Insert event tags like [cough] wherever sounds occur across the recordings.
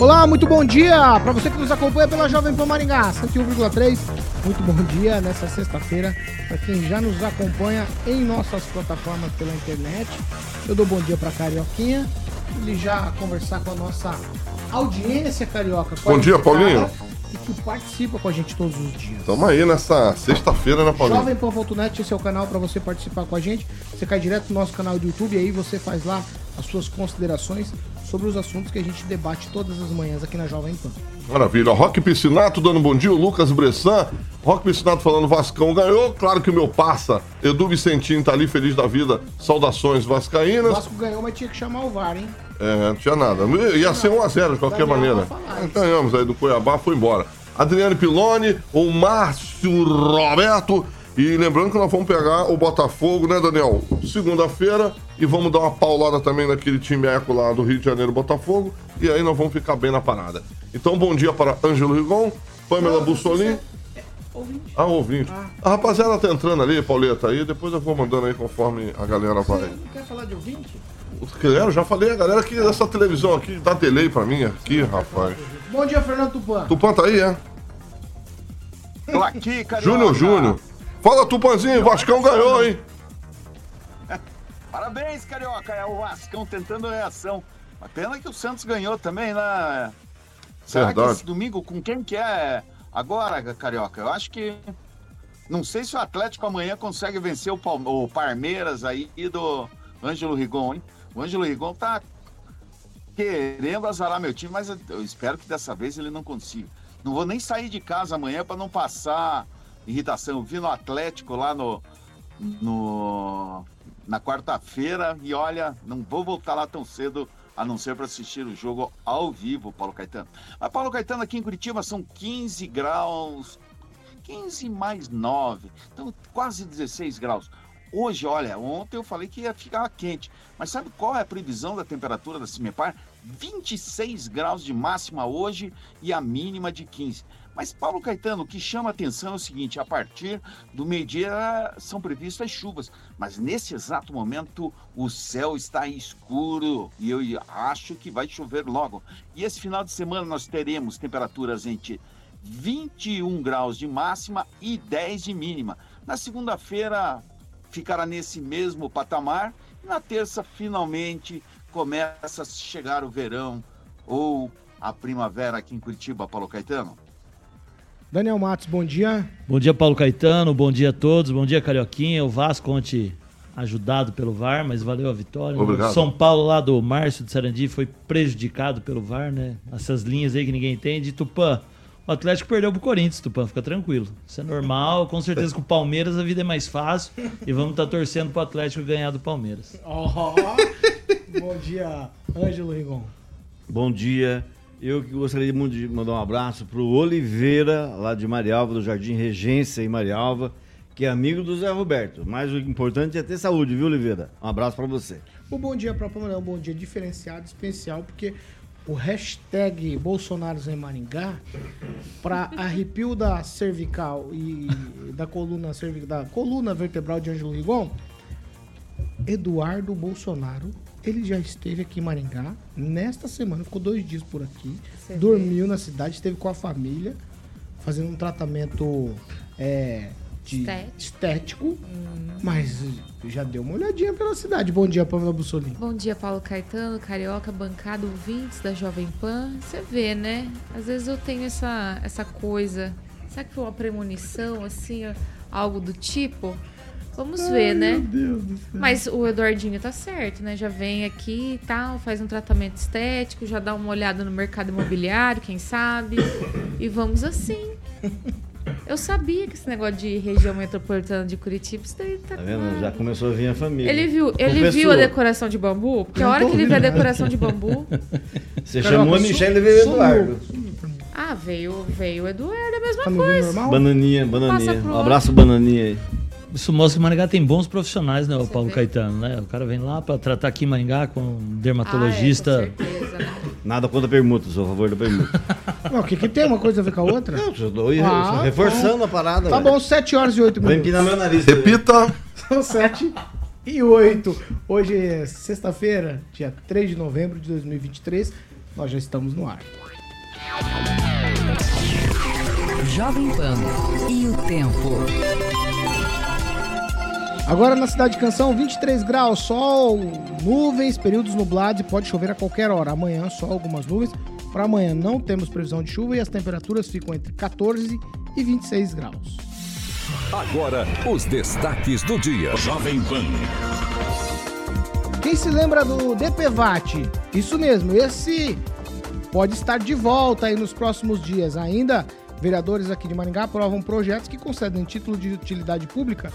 Olá, muito bom dia para você que nos acompanha pela Jovem Pan Maringá, 101,3. Muito bom dia nessa sexta-feira para quem já nos acompanha em nossas plataformas pela internet. Eu dou bom dia para Carioquinha, ele já conversar com a nossa audiência carioca. Bom dia, Paulinho. E que participa com a gente todos os dias. Tamo aí nessa sexta-feira, né, Paulinho? Jovempan.net, esse é o canal para você participar com a gente. Você cai direto no nosso canal do YouTube e aí você faz lá as suas considerações sobre os assuntos que a gente debate todas as manhãs aqui na Jovem Pan. Maravilha. Rock Piscinato dando bom dia, o Lucas Bressan. Rock Piscinato falando Vascão ganhou. Claro que o meu passa. Edu Vicentinho tá ali feliz da vida. Saudações O vascaínas. Vasco ganhou, mas tinha que chamar o VAR, hein? É, não tinha nada. Ia ser 1x0 de qualquer maneira. Ganhamos aí do Cuiabá, foi embora. Adriane Piloni, o Márcio Roberto. E lembrando que nós vamos pegar o Botafogo, né, Daniel? Segunda-feira. E vamos dar uma paulada também naquele time eco lá do Rio de Janeiro, Botafogo. E aí nós vamos ficar bem na parada. Então, bom dia para Ângelo Rigon, Pamela Bussolini. Ah, ouvinte. A rapaziada tá entrando ali, Pauleta, aí. Depois eu vou mandando aí conforme a galera vai. Não quer falar de ouvinte? Eu já falei, a galera aqui dessa televisão aqui dá delay pra mim aqui, rapaz. Bom dia, Fernando Tupan. Tupan tá aí, é? Tô aqui, Carioca. Júnior Júnior. Fala, Tupanzinho, Vascão ganhou, hein? [laughs] Parabéns, Carioca. É o Vascão tentando reação. A pena que o Santos ganhou também, né? Será Verdade. que esse domingo com quem que é agora, Carioca? Eu acho que... Não sei se o Atlético amanhã consegue vencer o, Palme- o Palmeiras aí do Ângelo Rigon, hein? O Ângelo Rigon tá querendo azarar meu time, mas eu espero que dessa vez ele não consiga. Não vou nem sair de casa amanhã para não passar irritação. Vi no Atlético lá no, no na quarta-feira e olha, não vou voltar lá tão cedo a não ser para assistir o jogo ao vivo, Paulo Caetano. Mas Paulo Caetano aqui em Curitiba são 15 graus, 15 mais 9, então quase 16 graus. Hoje, olha, ontem eu falei que ia ficar quente, mas sabe qual é a previsão da temperatura da Cimepar? 26 graus de máxima hoje e a mínima de 15. Mas, Paulo Caetano, o que chama atenção é o seguinte: a partir do meio-dia são previstas chuvas, mas nesse exato momento o céu está escuro e eu acho que vai chover logo. E esse final de semana nós teremos temperaturas entre 21 graus de máxima e 10 de mínima. Na segunda-feira ficará nesse mesmo patamar e na terça finalmente começa a chegar o verão ou a primavera aqui em Curitiba, Paulo Caetano. Daniel Matos, bom dia. Bom dia, Paulo Caetano. Bom dia a todos. Bom dia, Carioquinha. O Vasco ontem ajudado pelo VAR, mas valeu a vitória. Obrigado. O São Paulo lá do Márcio de Sarandi foi prejudicado pelo VAR, né? Essas linhas aí que ninguém entende. Tupã, o Atlético perdeu pro Corinthians, Tupã. Fica tranquilo. Isso é normal. Com certeza com o Palmeiras a vida é mais fácil. E vamos estar torcendo pro Atlético ganhar do Palmeiras. Ó, bom dia, Ângelo Rigon. Bom dia. Eu gostaria muito de mandar um abraço pro Oliveira, lá de Marialva, do Jardim Regência em Marialva, que é amigo do Zé Roberto. Mas o importante é ter saúde, viu, Oliveira? Um abraço pra você. O bom dia para é um bom dia diferenciado, especial, porque o hashtag Bolsonaro em Maringá, para arrepio da cervical e da coluna, cervi- da coluna vertebral de Ângelo Rigon, Eduardo Bolsonaro, ele já esteve aqui em Maringá nesta semana, ficou dois dias por aqui, dormiu na cidade, esteve com a família, fazendo um tratamento é, de Estético. estético, mas já deu uma olhadinha pela cidade. Bom dia, Pamela Bussolini. Bom dia, Paulo Caetano, Carioca, bancada, ouvintes da Jovem Pan. Você vê, né? Às vezes eu tenho essa, essa coisa. Será que foi uma premonição, assim, algo do tipo? Vamos ver, né? Mas o Eduardinho tá certo, né? Já vem aqui e tal, faz um tratamento estético, já dá uma olhada no mercado imobiliário, quem sabe. E vamos assim. Eu sabia que esse negócio de região metropolitana de Curitiba, isso daí tá Tá vendo? claro. Já começou a vir a família. Ele viu, ele Confessou. viu a decoração de bambu? Porque a hora que ele vê a decoração de bambu. Você chamou a Michelle e veio o. Eduardo. Ah, veio, veio o Eduardo, é a mesma Tá coisa. normal? Bananinha, bananinha. Um abraço, bananinha aí. Isso mostra que Maringá tem bons profissionais, né, o Você Paulo vê. Caetano, né? O cara vem lá pra tratar aqui em Maringá com um Ah, é, dermatologista. com certeza, né? Nada contra a permuta, sou a favor da permuta. Não, o que, que tem uma coisa a ver com a outra? Não, eu tô Ah, reforçando a parada. Tá velho. bom, 7 horas e 8 Vai minutos. empinar meu nariz. Repita. São 7 e 8. Hoje é sexta-feira, dia 3 de novembro de 2023. Nós já estamos no ar. Jovem Pan e o tempo. Agora na cidade de Canção, 23 graus, sol, nuvens, períodos nublados e pode chover a qualquer hora. Amanhã, só algumas nuvens. Para amanhã não temos previsão de chuva e as temperaturas ficam entre 14 e 26 graus. Agora, os destaques do dia. Jovem Pan. Quem se lembra do DPVAT? Isso mesmo, esse pode estar de volta aí nos próximos dias. Ainda, vereadores aqui de Maringá aprovam projetos que concedem título de utilidade pública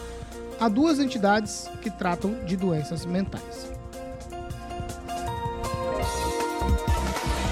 a duas entidades que tratam de doenças mentais.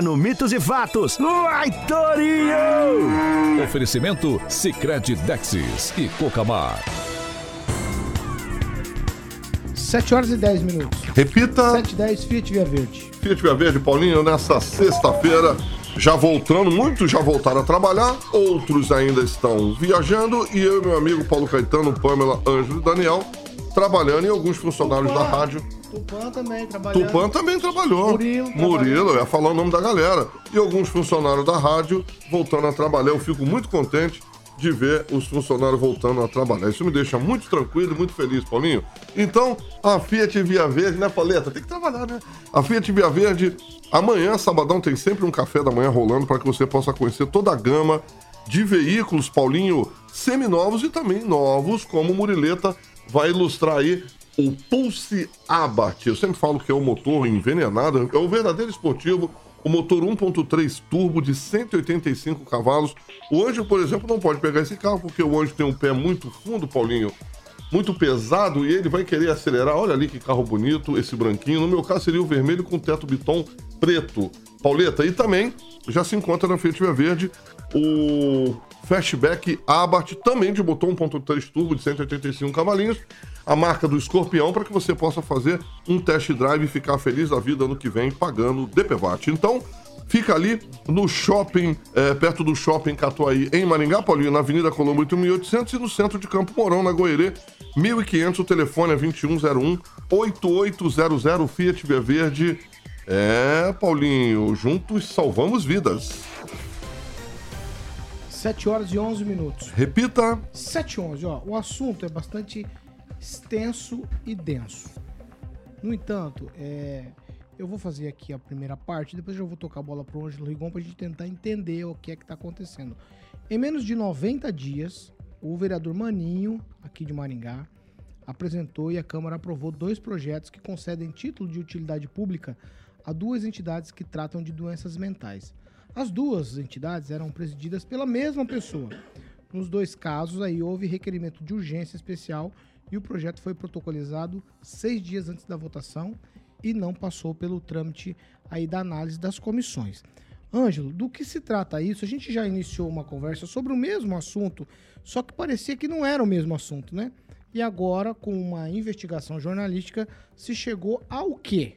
no Mitos e Fatos. Vai, Torinho! Oferecimento Sicredi Dexis e Cocamar. 7 horas e 10 minutos. Repita. 7 e 10, Fiat Via Verde. Fiat Via Verde, Paulinho, nessa sexta-feira, já voltando, muitos já voltaram a trabalhar, outros ainda estão viajando, e eu e meu amigo Paulo Caetano, Pamela, Ângelo e Daniel, trabalhando e alguns funcionários da rádio. Tupã também trabalhando. Tupã também trabalhou. Murilo Murilo, eu ia falar o nome da galera. E alguns funcionários da rádio voltando a trabalhar. Eu fico muito contente de ver os funcionários voltando a trabalhar. Isso me deixa muito tranquilo e muito feliz, Paulinho. Então, a Fiat Via Verde, né, Paleta? Tem que trabalhar, né? A Fiat Via Verde, amanhã, sabadão, tem sempre um café da manhã rolando para que você possa conhecer toda a gama de veículos, Paulinho, seminovos e também novos, como Murileta vai ilustrar aí o Pulse Abarth. Eu sempre falo que é o motor envenenado, é o verdadeiro esportivo, o motor 1.3 turbo de 185 cavalos. O Anjo, por exemplo, não pode pegar esse carro porque o Anjo tem um pé muito fundo, Paulinho, muito pesado e ele vai querer acelerar. Olha ali que carro bonito, esse branquinho. No meu caso seria o vermelho com teto biton preto. Pauleta, e também já se encontra na Fiat Via Verde o Fastback Abarth, também de motor 1.3 turbo de 185 cavalinhos, a marca do Escorpião, para que você possa fazer um test drive e ficar feliz da vida ano que vem pagando DPVAT. Então, fica ali no shopping, é, perto do shopping Catuaí, em Maringá, Paulinho, na Avenida Colombo 8800 e no centro de Campo Mourão, na Goerê, 1500, o telefone é 2101 8800 Fiat Via Verde. É, Paulinho, juntos salvamos vidas. 7 horas e 11 minutos. Repita. 7 e 11, ó. O assunto é bastante extenso e denso. No entanto, é, eu vou fazer aqui a primeira parte, depois eu vou tocar a bola pro Ângelo Rigon pra gente tentar entender o que é que tá acontecendo. Em menos de 90 dias, o vereador Maninho, aqui de Maringá, apresentou e a Câmara aprovou dois projetos que concedem título de utilidade pública a duas entidades que tratam de doenças mentais. As duas entidades eram presididas pela mesma pessoa. Nos dois casos, aí houve requerimento de urgência especial e o projeto foi protocolizado seis dias antes da votação e não passou pelo trâmite aí da análise das comissões. Ângelo, do que se trata isso? A gente já iniciou uma conversa sobre o mesmo assunto, só que parecia que não era o mesmo assunto, né? E agora, com uma investigação jornalística, se chegou ao quê?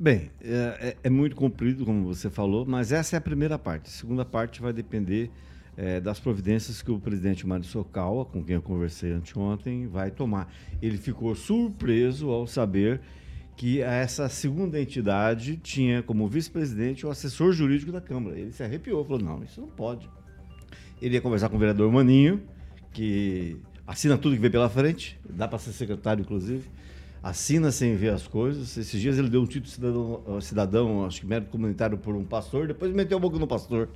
Bem, é, é- é muito comprido, como você falou, mas essa é a primeira parte. A segunda parte vai depender é, das providências que o presidente Mário Socawa, com quem eu conversei anteontem, vai tomar. Ele ficou surpreso ao saber que essa segunda entidade tinha como vice-presidente o assessor jurídico da Câmara. Ele se arrepiou, falou: não, isso não pode. Ele ia conversar com o vereador Maninho, que assina tudo que vem pela frente, dá para ser secretário, inclusive. Assina sem ver as coisas. Esses dias ele deu um título cidadão, cidadão acho que mérito comunitário por um pastor, depois meteu a boca no pastor.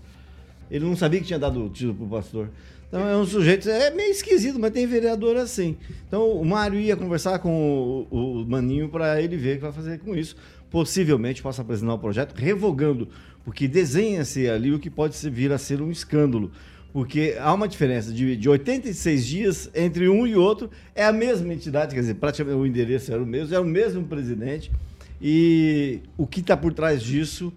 Ele não sabia que tinha dado o título pro pastor. Então é um sujeito, é meio esquisito, mas tem vereador assim. Então o Mário ia conversar com o, o Maninho para ele ver o que vai fazer com isso. Possivelmente possa apresentar o projeto revogando, porque desenha-se ali o que pode vir a ser um escândalo. Porque há uma diferença de, de 86 dias entre um e outro, é a mesma entidade, quer dizer, praticamente o endereço era o mesmo, é o mesmo presidente. E o que está por trás disso,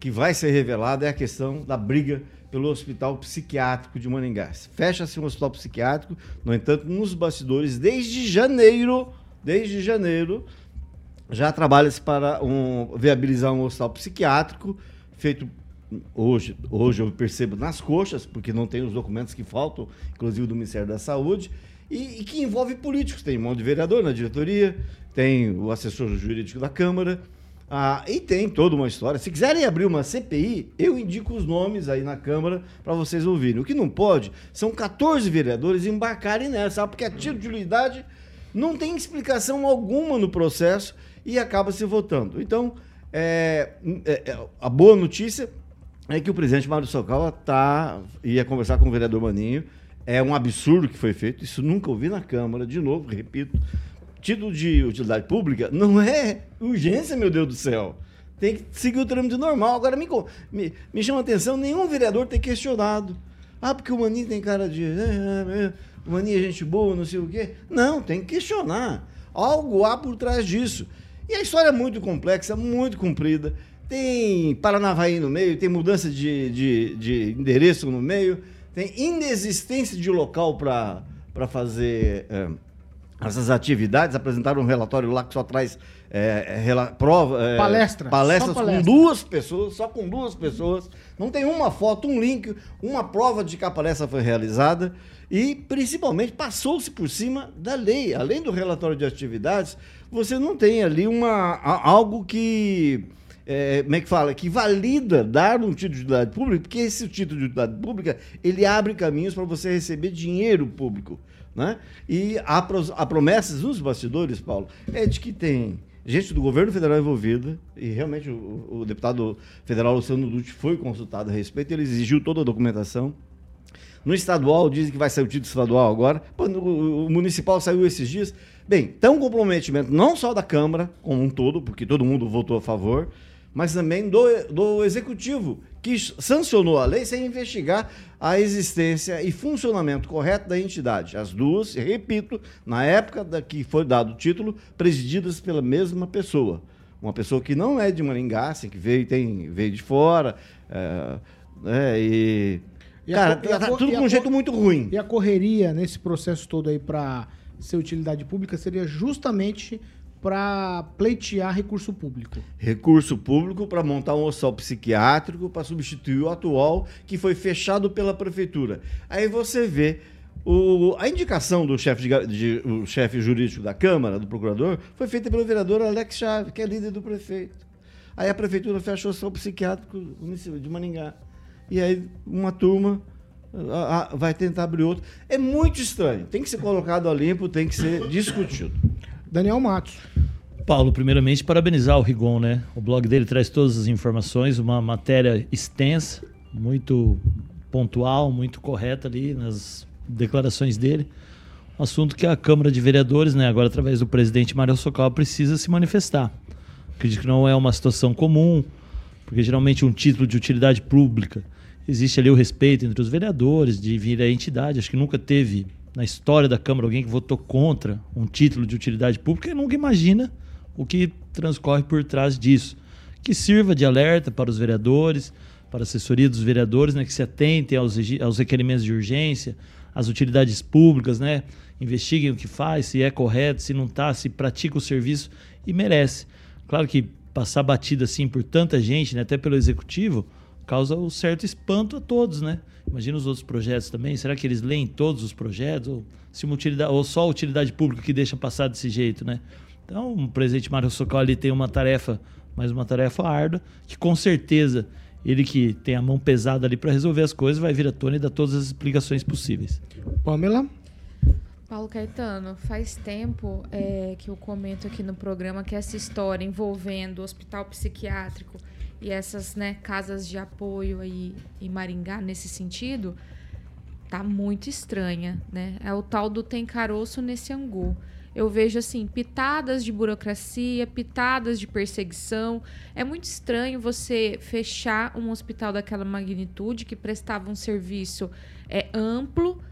que vai ser revelado, é a questão da briga pelo Hospital Psiquiátrico de Maningá. Fecha-se um hospital psiquiátrico, no entanto, nos bastidores, desde janeiro, desde janeiro, já trabalha-se para um, viabilizar um hospital psiquiátrico feito hoje, hoje eu percebo nas coxas, porque não tem os documentos que faltam, inclusive do Ministério da Saúde, e, e que envolve políticos. Tem mão de vereador na diretoria, tem o assessor jurídico da Câmara, ah, e tem toda uma história. Se quiserem abrir uma CPI, eu indico os nomes aí na Câmara para vocês ouvirem. O que não pode são 14 vereadores embarcarem nessa, sabe? porque a título de unidade não tem explicação alguma no processo e acaba se votando. Então, é, é, é, a boa notícia é que o presidente Mário Socal tá, ia conversar com o vereador Maninho. É um absurdo que foi feito, isso nunca ouvi na Câmara, de novo, repito título de utilidade pública não é urgência, meu Deus do céu. Tem que seguir o trâmite normal. Agora, me, me, me chama a atenção nenhum vereador ter questionado. Ah, porque o Maninho tem cara de. É, é, é, o Maninho é gente boa, não sei o quê. Não, tem que questionar. Algo há por trás disso. E a história é muito complexa, muito comprida. Tem Paranavaí no meio, tem mudança de, de, de endereço no meio, tem inexistência de local para fazer. É, essas atividades, apresentaram um relatório lá que só traz é, rela, prova, é, palestra, palestras palestra. com duas pessoas, só com duas pessoas. Não tem uma foto, um link, uma prova de que a palestra foi realizada e, principalmente, passou-se por cima da lei. Além do relatório de atividades, você não tem ali uma, algo que. É, como é que fala? Que valida dar um título de utilidade pública, porque esse título de utilidade pública ele abre caminhos para você receber dinheiro público. Né? E há, há promessas nos bastidores, Paulo, é de que tem gente do governo federal envolvida, e realmente o, o deputado federal Luciano Dutti foi consultado a respeito, ele exigiu toda a documentação. No estadual, dizem que vai sair o título estadual agora. O municipal saiu esses dias. Bem, tem um comprometimento não só da Câmara como um todo, porque todo mundo votou a favor, mas também do, do executivo, que sancionou a lei sem investigar a existência e funcionamento correto da entidade. As duas, repito, na época da que foi dado o título, presididas pela mesma pessoa. Uma pessoa que não é de Maringá, assim, que veio, tem, veio de fora, é, é, e... e cara, a, tá, tudo com um jeito muito ruim. E a correria nesse processo todo aí para ser utilidade pública seria justamente para pleitear recurso público. Recurso público para montar um hospital psiquiátrico para substituir o atual que foi fechado pela prefeitura. Aí você vê o, a indicação do chefe de, de, o chefe jurídico da Câmara, do procurador, foi feita pelo vereador Alex Chave, que é líder do prefeito. Aí a prefeitura fechou o hospital psiquiátrico de Maningá. E aí uma turma a, a, vai tentar abrir outro. É muito estranho. Tem que ser colocado a limpo, tem que ser discutido. Daniel Matos. Paulo, primeiramente, parabenizar o Rigon, né? O blog dele traz todas as informações, uma matéria extensa, muito pontual, muito correta ali nas declarações dele. Um assunto que a Câmara de Vereadores, né, agora através do presidente Mário Socal, precisa se manifestar. Acredito que não é uma situação comum, porque geralmente um título de utilidade pública existe ali o respeito entre os vereadores, de vir a entidade. Acho que nunca teve na história da Câmara alguém que votou contra um título de utilidade pública e nunca imagina o que transcorre por trás disso. Que sirva de alerta para os vereadores, para a assessoria dos vereadores, né, que se atentem aos, aos requerimentos de urgência, às utilidades públicas, né, investiguem o que faz, se é correto, se não está, se pratica o serviço e merece. Claro que passar batida assim por tanta gente, né, até pelo executivo, causa um certo espanto a todos, né? Imagina os outros projetos também. Será que eles leem todos os projetos? Ou, se uma utilidade, ou só a utilidade pública que deixa passar desse jeito, né? Então, o presidente Mário Socal ali tem uma tarefa, mais uma tarefa árdua, que com certeza Ele que tem a mão pesada ali para resolver as coisas, vai vir à tona e dar todas as explicações possíveis. Pamela? Paulo Caetano, faz tempo é, que eu comento aqui no programa que essa história envolvendo o hospital psiquiátrico e essas né, casas de apoio aí em Maringá nesse sentido tá muito estranha, né? É o tal do tem caroço nesse angu. Eu vejo assim pitadas de burocracia, pitadas de perseguição. É muito estranho você fechar um hospital daquela magnitude que prestava um serviço é amplo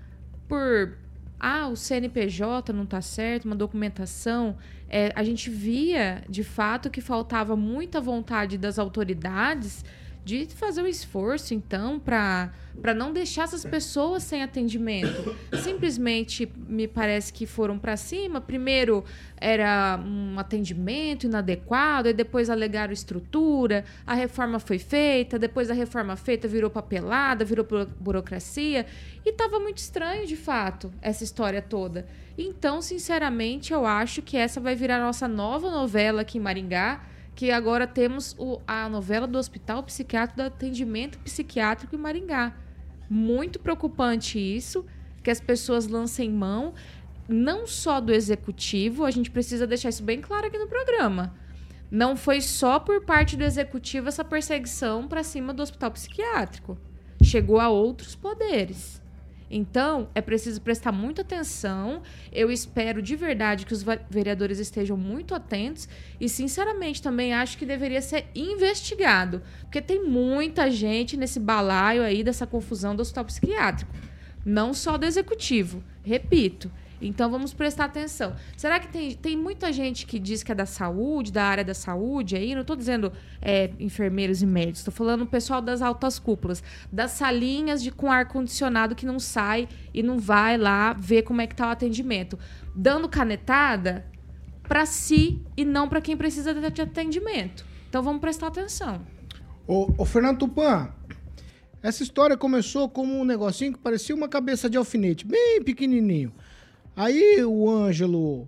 por ah, o CNPJ não está certo, uma documentação. É, a gente via, de fato, que faltava muita vontade das autoridades de fazer o um esforço, então, para não deixar essas pessoas sem atendimento. Simplesmente me parece que foram para cima. Primeiro era um atendimento inadequado, e depois alegaram estrutura, a reforma foi feita, depois a reforma feita virou papelada, virou burocracia. E estava muito estranho, de fato, essa história toda. Então, sinceramente, eu acho que essa vai virar a nossa nova novela aqui em Maringá que agora temos o, a novela do Hospital Psiquiátrico do Atendimento Psiquiátrico em Maringá. Muito preocupante isso, que as pessoas lancem mão, não só do executivo, a gente precisa deixar isso bem claro aqui no programa. Não foi só por parte do executivo essa perseguição para cima do hospital psiquiátrico. Chegou a outros poderes. Então, é preciso prestar muita atenção. Eu espero de verdade que os vereadores estejam muito atentos e, sinceramente, também acho que deveria ser investigado, porque tem muita gente nesse balaio aí dessa confusão do hospital psiquiátrico, não só do executivo. Repito, então vamos prestar atenção. Será que tem, tem muita gente que diz que é da saúde, da área da saúde aí? Não estou dizendo é, enfermeiros e médicos, estou falando o pessoal das altas cúpulas, das salinhas de com ar-condicionado que não sai e não vai lá ver como é que está o atendimento. Dando canetada para si e não para quem precisa de atendimento. Então vamos prestar atenção. Ô, ô Fernando Tupan, essa história começou como um negocinho que parecia uma cabeça de alfinete, bem pequenininho. Aí o Ângelo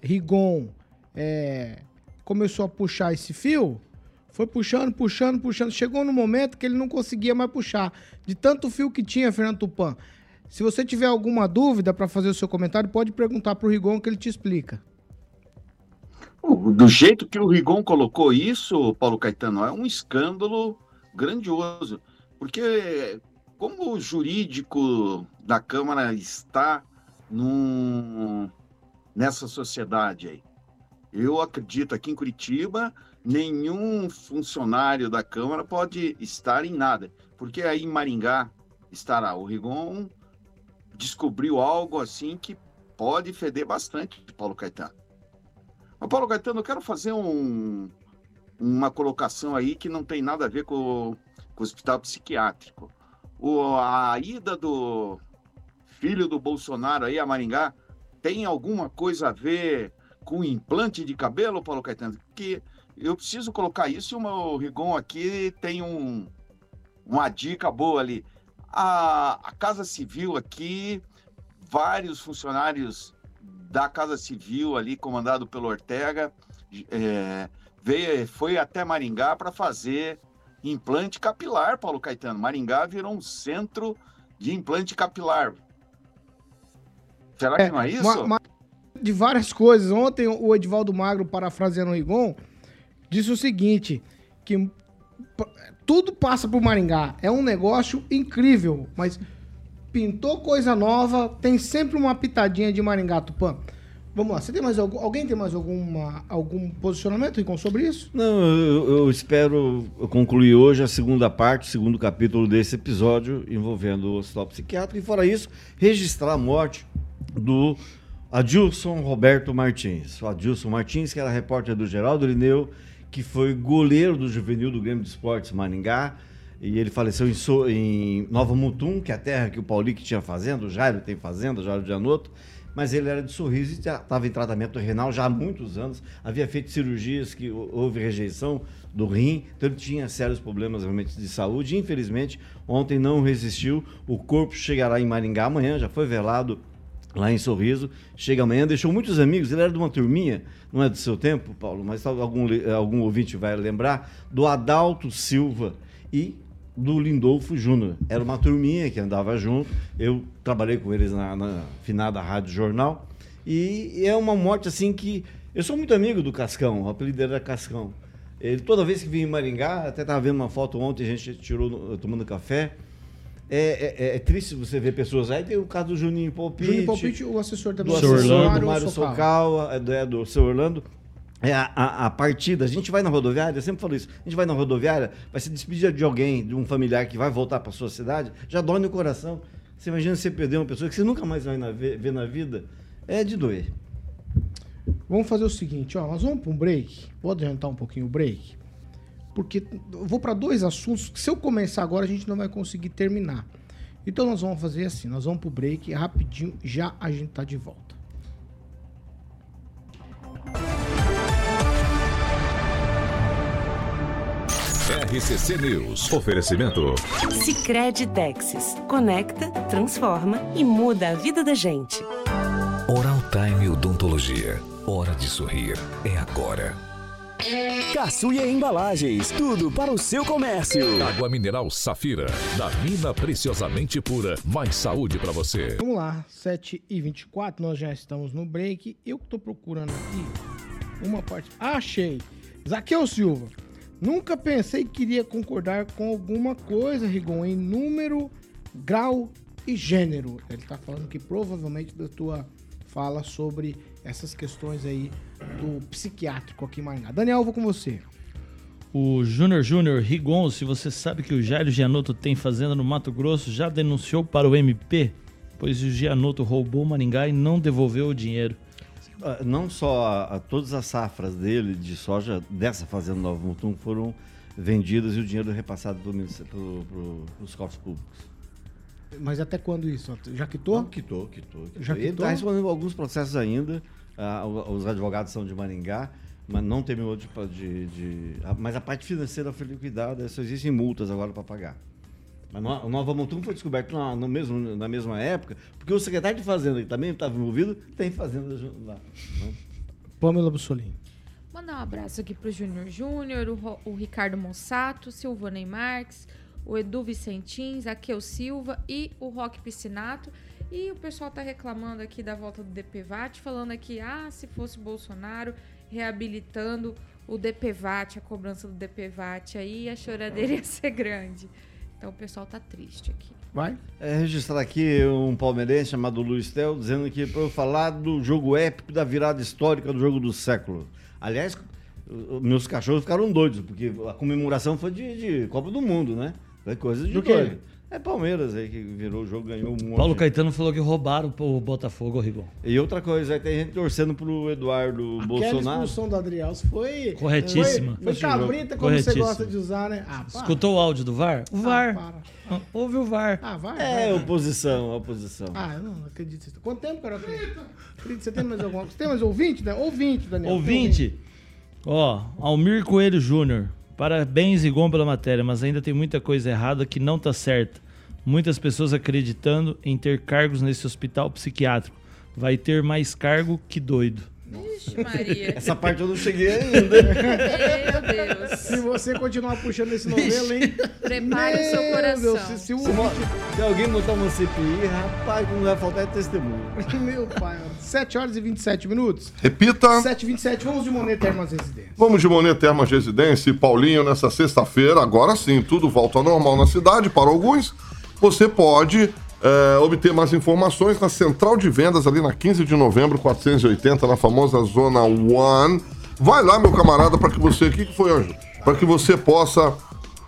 Rigon é, começou a puxar esse fio, foi puxando, puxando, puxando. Chegou no momento que ele não conseguia mais puxar. De tanto fio que tinha, Fernando Tupan. Se você tiver alguma dúvida para fazer o seu comentário, pode perguntar para o Rigon que ele te explica. Do jeito que o Rigon colocou isso, Paulo Caetano, é um escândalo grandioso. Porque como o jurídico da Câmara está num, nessa sociedade aí. Eu acredito aqui em Curitiba, nenhum funcionário da Câmara pode estar em nada, porque aí em Maringá estará o Rigon descobriu algo assim que pode feder bastante Paulo Caetano. Mas Paulo Caetano, eu quero fazer um, uma colocação aí que não tem nada a ver com, com o hospital psiquiátrico. O, a ida do, filho do Bolsonaro aí, a Maringá, tem alguma coisa a ver com implante de cabelo, Paulo Caetano? Que eu preciso colocar isso e o meu Rigon aqui tem um, uma dica boa ali. A, a Casa Civil aqui, vários funcionários da Casa Civil ali, comandado pelo Ortega, é, veio, foi até Maringá para fazer implante capilar, Paulo Caetano. Maringá virou um centro de implante capilar. Será que não é isso? Uma, uma, de várias coisas. Ontem o Edivaldo Magro, parafraseando o Rigon, disse o seguinte: que tudo passa por Maringá. É um negócio incrível, mas pintou coisa nova, tem sempre uma pitadinha de Maringá, Tupã. Vamos lá, você tem mais algum, alguém tem mais alguma, algum posicionamento, Rigon, sobre isso? Não, eu, eu espero concluir hoje a segunda parte, o segundo capítulo desse episódio envolvendo o hospital psiquiátrico e, fora isso, registrar a morte do Adilson Roberto Martins. O Adilson Martins, que era repórter do Geraldo Lineu, que foi goleiro do juvenil do Grêmio de Esportes Maringá, e ele faleceu em, so em Nova Mutum, que é a terra que o Paulique tinha fazenda, o Jairo tem fazenda, o Jairo de Anoto, mas ele era de sorriso e estava em tratamento renal já há muitos anos, havia feito cirurgias que houve rejeição do rim, então ele tinha sérios problemas realmente de saúde, infelizmente ontem não resistiu, o corpo chegará em Maringá amanhã, já foi velado lá em Sorriso. Chega amanhã, deixou muitos amigos. Ele era de uma turminha, não é do seu tempo, Paulo, mas algum, algum ouvinte vai lembrar, do Adalto Silva. E do Lindolfo Júnior. Era uma turminha que andava junto. Eu trabalhei com eles na, na finada Rádio Jornal. E é uma morte assim que. Eu sou muito amigo do Cascão, o apelido era Cascão. Ele, toda vez que vinha em Maringá, até estava vendo uma foto ontem, a gente tirou tomando café. É, é- é triste você ver pessoas. Aí tem o caso do Juninho Palpite. Juninho Palpite, o assessor da do assessor Bolsonaro, do Mário Socal. É, do, é, do seu Orlando. É a, a, a partida, a gente vai na rodoviária, eu sempre falo isso, a gente vai na rodoviária, vai se despedir de alguém, de um familiar que vai voltar para sua cidade, já dói no coração. Você imagina você perder uma pessoa que você nunca mais vai na- ver, ver na vida, é de doer. Vamos fazer o seguinte, ó, nós vamos para um break. Vou adiantar um pouquinho o break. Porque eu vou para dois assuntos que se eu começar agora a gente não vai conseguir terminar. Então nós vamos fazer assim, nós vamos pro break rapidinho, já a gente tá de volta. RCC News. Oferecimento. Sicredi Texas. Conecta, transforma e muda a vida da gente. Oral Time Odontologia. Hora de sorrir. É agora. Caçuia Embalagens, tudo para o seu comércio. Água mineral Safira. Da mina preciosamente pura. Mais saúde pra você. Vamos lá, 7h24, nós já estamos no break. Eu que tô procurando aqui uma parte. Achei! Zaqueu Silva. Nunca pensei que iria concordar com alguma coisa, Rigon, em número, grau e gênero. Ele tá falando que provavelmente da tua fala sobre essas questões aí do psiquiátrico aqui em Maringá. Daniel, eu vou com você. O Júnior Júnior Rigon, se você sabe que o Jairo Gianotto tem fazenda no Mato Grosso, já denunciou para o MP, pois o Gianotto roubou Maringá e não devolveu o dinheiro. Ah, Não só a, a- todas as safras dele de soja dessa fazenda Nova Mutum foram vendidas e o dinheiro repassado para os cofres públicos. Mas até quando isso? Já quitou? quitou, quitou. quitou. Já Ele quitou? está respondendo alguns processos ainda. Ah, o- os advogados são de Maringá, mas não terminou de, de, de- a- Mas a parte financeira foi liquidada, só existem multas agora para pagar. Mas no- o Nova Mutum foi descoberto na, no mesmo, na mesma época, porque o secretário de Fazenda, que também estava envolvido, tem fazenda lá. né? Pamela Bussolini. Mandar um abraço aqui pro Júnior Júnior, o, Ro- o Ricardo Monsato, Silvana Marques, o Edu Vicentins, Aqueu Silva e o Roque Piscinato. E o pessoal tá reclamando aqui da volta do DPVAT, falando aqui, ah, se fosse Bolsonaro reabilitando o DPVAT, a cobrança do DPVAT aí, a choradeira ia ser grande. Então o pessoal tá triste aqui. Vai. É, registrar aqui um palmeirense chamado Luiz Tel, dizendo que para eu falar do jogo épico da virada histórica do jogo do século. Aliás, meus cachorros ficaram doidos, porque a comemoração foi de, de Copa do Mundo, né? Foi coisa de Do quê? É Palmeiras aí que virou o jogo, ganhou um monte. Paulo Caetano falou que roubaram o Botafogo, Rigon. E outra coisa, aí tem gente torcendo pro Eduardo Aquela Bolsonaro. expulsão do Adrielso foi... Corretíssima. Foi, foi cabrita, como você gosta de usar, né? Ah. Escutou o áudio do VAR? O VAR. para. Ah, Houve o VAR. Ah, vai, É, vai. oposição, oposição. Ah, eu não acredito. Quanto tempo, cara? Você tem mais alguma Você tem mais ouvinte, né? Ouvinte, Daniel. Ouvinte, ó, Almir Coelho Júnior. Parabéns, Igon, pela matéria, mas ainda tem muita coisa errada que não tá certa. Muitas pessoas acreditando em ter cargos nesse hospital psiquiátrico. Vai ter mais cargo que doido. Vixe, Maria. Essa parte eu não cheguei [laughs] ainda. Meu Deus. Se você continuar puxando esse novelo, hein? Prepare o seu Meu coração. Deus, se, se o Se, alguém botar uma CPI, rapaz, não vai faltar é testemunho. [laughs] Meu pai, ó. 7 horas e 27 minutos. Repita. 7 e 27 vamos de Monet Termas Residência. Vamos de Monet Termas Residência e Paulinho nessa sexta-feira. Agora sim, tudo volta ao normal na cidade para alguns. Você pode é, obter mais informações na central de vendas ali na 15 de novembro, 480, na famosa Zona One. Vai lá, meu camarada, para que você. O que, que foi, Anjo? Para que você possa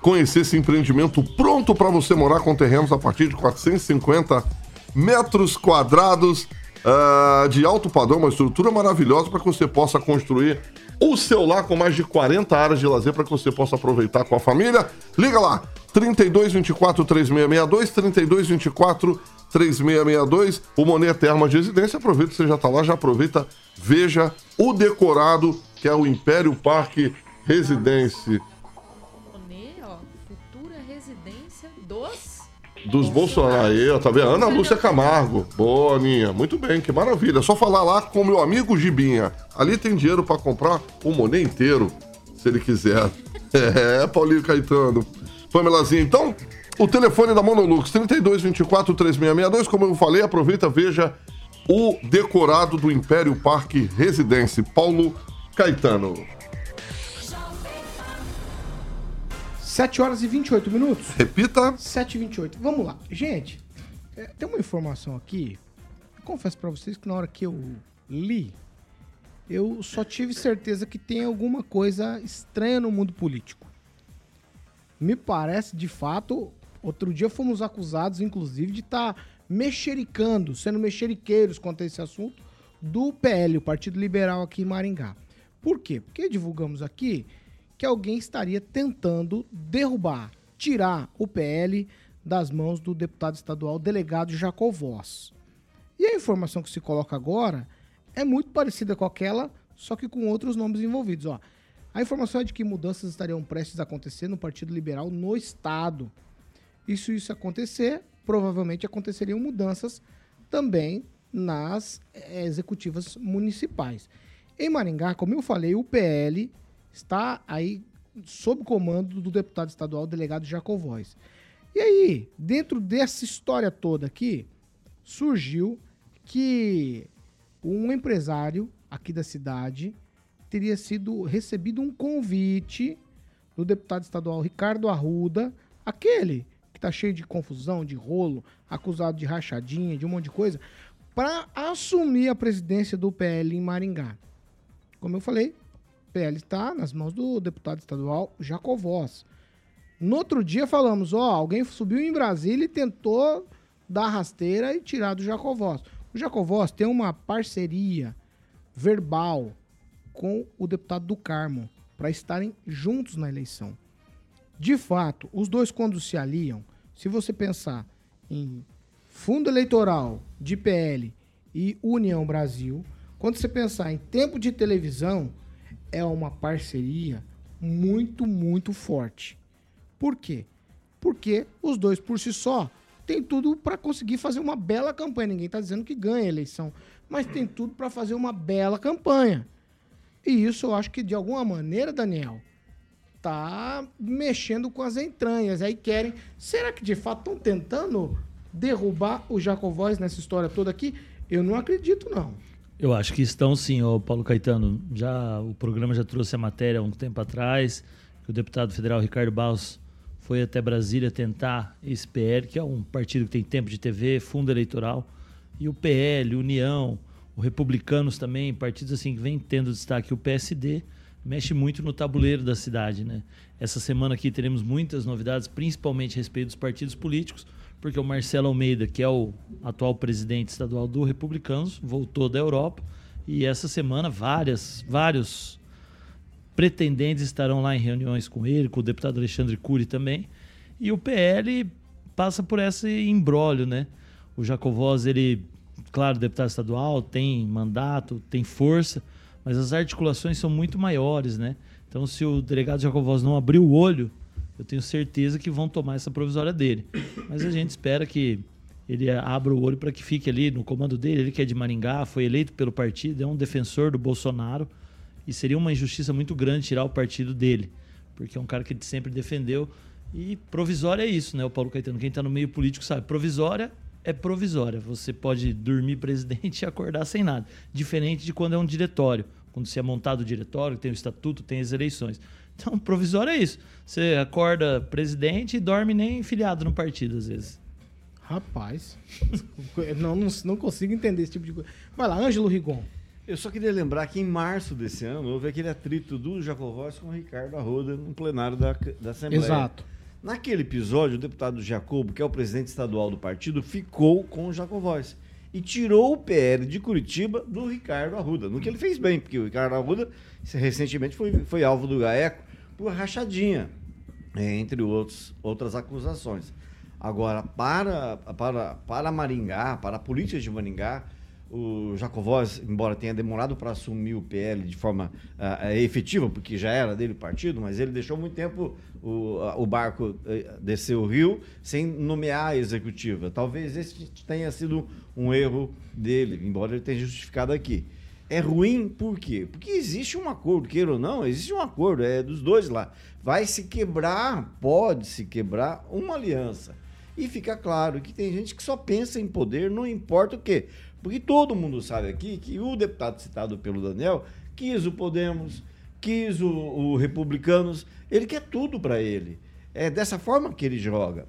conhecer esse empreendimento pronto para você morar com terrenos a partir de 450 metros quadrados ah, de alto padrão, uma estrutura maravilhosa para que você possa construir o seu lar com mais de 40 áreas de lazer para que você possa aproveitar com a família. Liga lá, 32 24 3662, 32 24 3662, o Monet Termas de Residência. Aproveita, você já está lá, já aproveita, veja o decorado que é o Império Parque Residência dos. dos Bolsonaro. Aí, ó, tá vendo? Ana Lúcia Camargo. Boa, Aninha. Muito bem, que maravilha. É só falar lá com o meu amigo Gibinha. Ali tem dinheiro pra comprar o Monet inteiro, se ele quiser. [laughs] É, Paulinho Caetano. Pamelazinha, então, o telefone da Monolux, 3224 3662, como eu falei, aproveita, veja o decorado do Império Parque Residência, Paulo Caetano. 7 horas e 28 minutos. Repita. 7 e 28. Vamos lá. Gente, é, tem uma informação aqui. Eu confesso pra vocês que na hora que eu li, eu só tive certeza que tem alguma coisa estranha no mundo político. Me parece, de fato, outro dia fomos acusados, inclusive, de estar mexericando, sendo mexeriqueiros quanto a esse assunto, do PL, o Partido Liberal aqui em Maringá. Por quê? Porque divulgamos aqui que alguém estaria tentando derrubar, tirar o PL das mãos do deputado estadual delegado Jacovós. E a informação que se coloca agora é muito parecida com aquela, só que com outros nomes envolvidos. Ó. A informação é de que mudanças estariam prestes a acontecer no Partido Liberal no Estado. E se isso acontecer, provavelmente aconteceriam mudanças também nas eh, executivas municipais. Em Maringá, como eu falei, o PL está aí sob comando do deputado estadual delegado Jacovóis. E aí, dentro dessa história toda aqui, surgiu que um empresário aqui da cidade teria sido recebido um convite do deputado estadual Ricardo Arruda, aquele que tá cheio de confusão, de rolo, acusado de rachadinha, de um monte de coisa, para assumir a presidência do PL em Maringá. Como eu falei, PL está nas mãos do deputado estadual Jacovós. No outro dia falamos, ó, alguém subiu em Brasília e tentou dar rasteira e tirar do Jacovós. O Jacovós tem uma parceria verbal com o deputado do Carmo para estarem juntos na eleição. De fato, os dois quando se aliam, se você pensar em fundo eleitoral de PL e União Brasil, quando você pensar em tempo de televisão, é uma parceria muito, muito forte. Por quê? Porque os dois por si só têm tudo para conseguir fazer uma bela campanha. Ninguém está dizendo que ganha a eleição, mas tem tudo para fazer uma bela campanha. E isso eu acho que de alguma maneira, Daniel, tá mexendo com as entranhas. Aí querem. Será que de fato estão tentando derrubar o Jacovóis nessa história toda aqui? Eu não acredito, não. Eu acho que estão sim, ô Paulo Caetano. Já o programa já trouxe a matéria há um tempo atrás, que o deputado federal Ricardo Barros foi até Brasília tentar esse PL, que é um partido que tem tempo de TV, fundo eleitoral, e o PL, União, o Republicanos também, partidos assim que vem tendo destaque, o PSD mexe muito no tabuleiro da cidade, né? Essa semana aqui teremos muitas novidades, principalmente a respeito dos partidos políticos porque o Marcelo Almeida, que é o atual presidente estadual do Republicanos, voltou da Europa e essa semana várias, vários pretendentes estarão lá em reuniões com ele, com o deputado Alexandre Cury também. E o PL passa por esse embrólio, né? O Jacovós, ele, claro, deputado estadual, tem mandato, tem força, mas as articulações são muito maiores, né? Então, se o delegado Jacovós não abrir o olho, eu tenho certeza que vão tomar essa provisória dele. Mas a gente espera que ele abra o olho para que fique ali no comando dele. Ele que é de Maringá, foi eleito pelo partido, é um defensor do Bolsonaro. E seria uma injustiça muito grande tirar o partido dele, porque é um cara que sempre defendeu. E provisória é isso, né, o Paulo Caetano? Quem está no meio político sabe. Provisória é provisória. Você pode dormir presidente [laughs] e acordar sem nada. Diferente de quando é um diretório. Quando se é montado o diretório, tem o estatuto, tem as eleições. Então, [laughs] provisório é isso. Você acorda presidente e dorme nem filiado no partido, às vezes. Rapaz, [laughs] não, não, não, consigo entender esse tipo de coisa. Vai lá, Ângelo Rigon. Eu só queria lembrar que em março desse ano houve aquele atrito do Jacovós com o Ricardo Arruda no plenário da, da Assembleia. Exato. Naquele episódio, o deputado Jacobo, que é o presidente estadual do partido, ficou com o Jacovós e tirou o PL de Curitiba do Ricardo Arruda. No que ele fez bem, porque o Ricardo Arruda recentemente foi, foi alvo do GAECO por rachadinha, é, entre outros, outras acusações. Agora, para, para, para Maringá, para a política de Maringá, o Jacovós, embora tenha demorado para assumir o PL de forma uh, efetiva, porque já era dele o partido, mas ele deixou muito tempo o, uh, o barco uh, descer o rio sem nomear a executiva. Talvez esse tenha sido um erro dele, embora ele tenha justificado aqui. É ruim por quê? Porque existe um acordo, queira ou não, existe um acordo, é dos dois lá. Vai se quebrar, pode se quebrar uma aliança. E fica claro que tem gente que só pensa em poder, não importa o quê. Porque todo mundo sabe aqui que o deputado citado pelo Daniel quis o Podemos, quis o, o Republicanos, ele quer tudo para ele. É dessa forma que ele joga.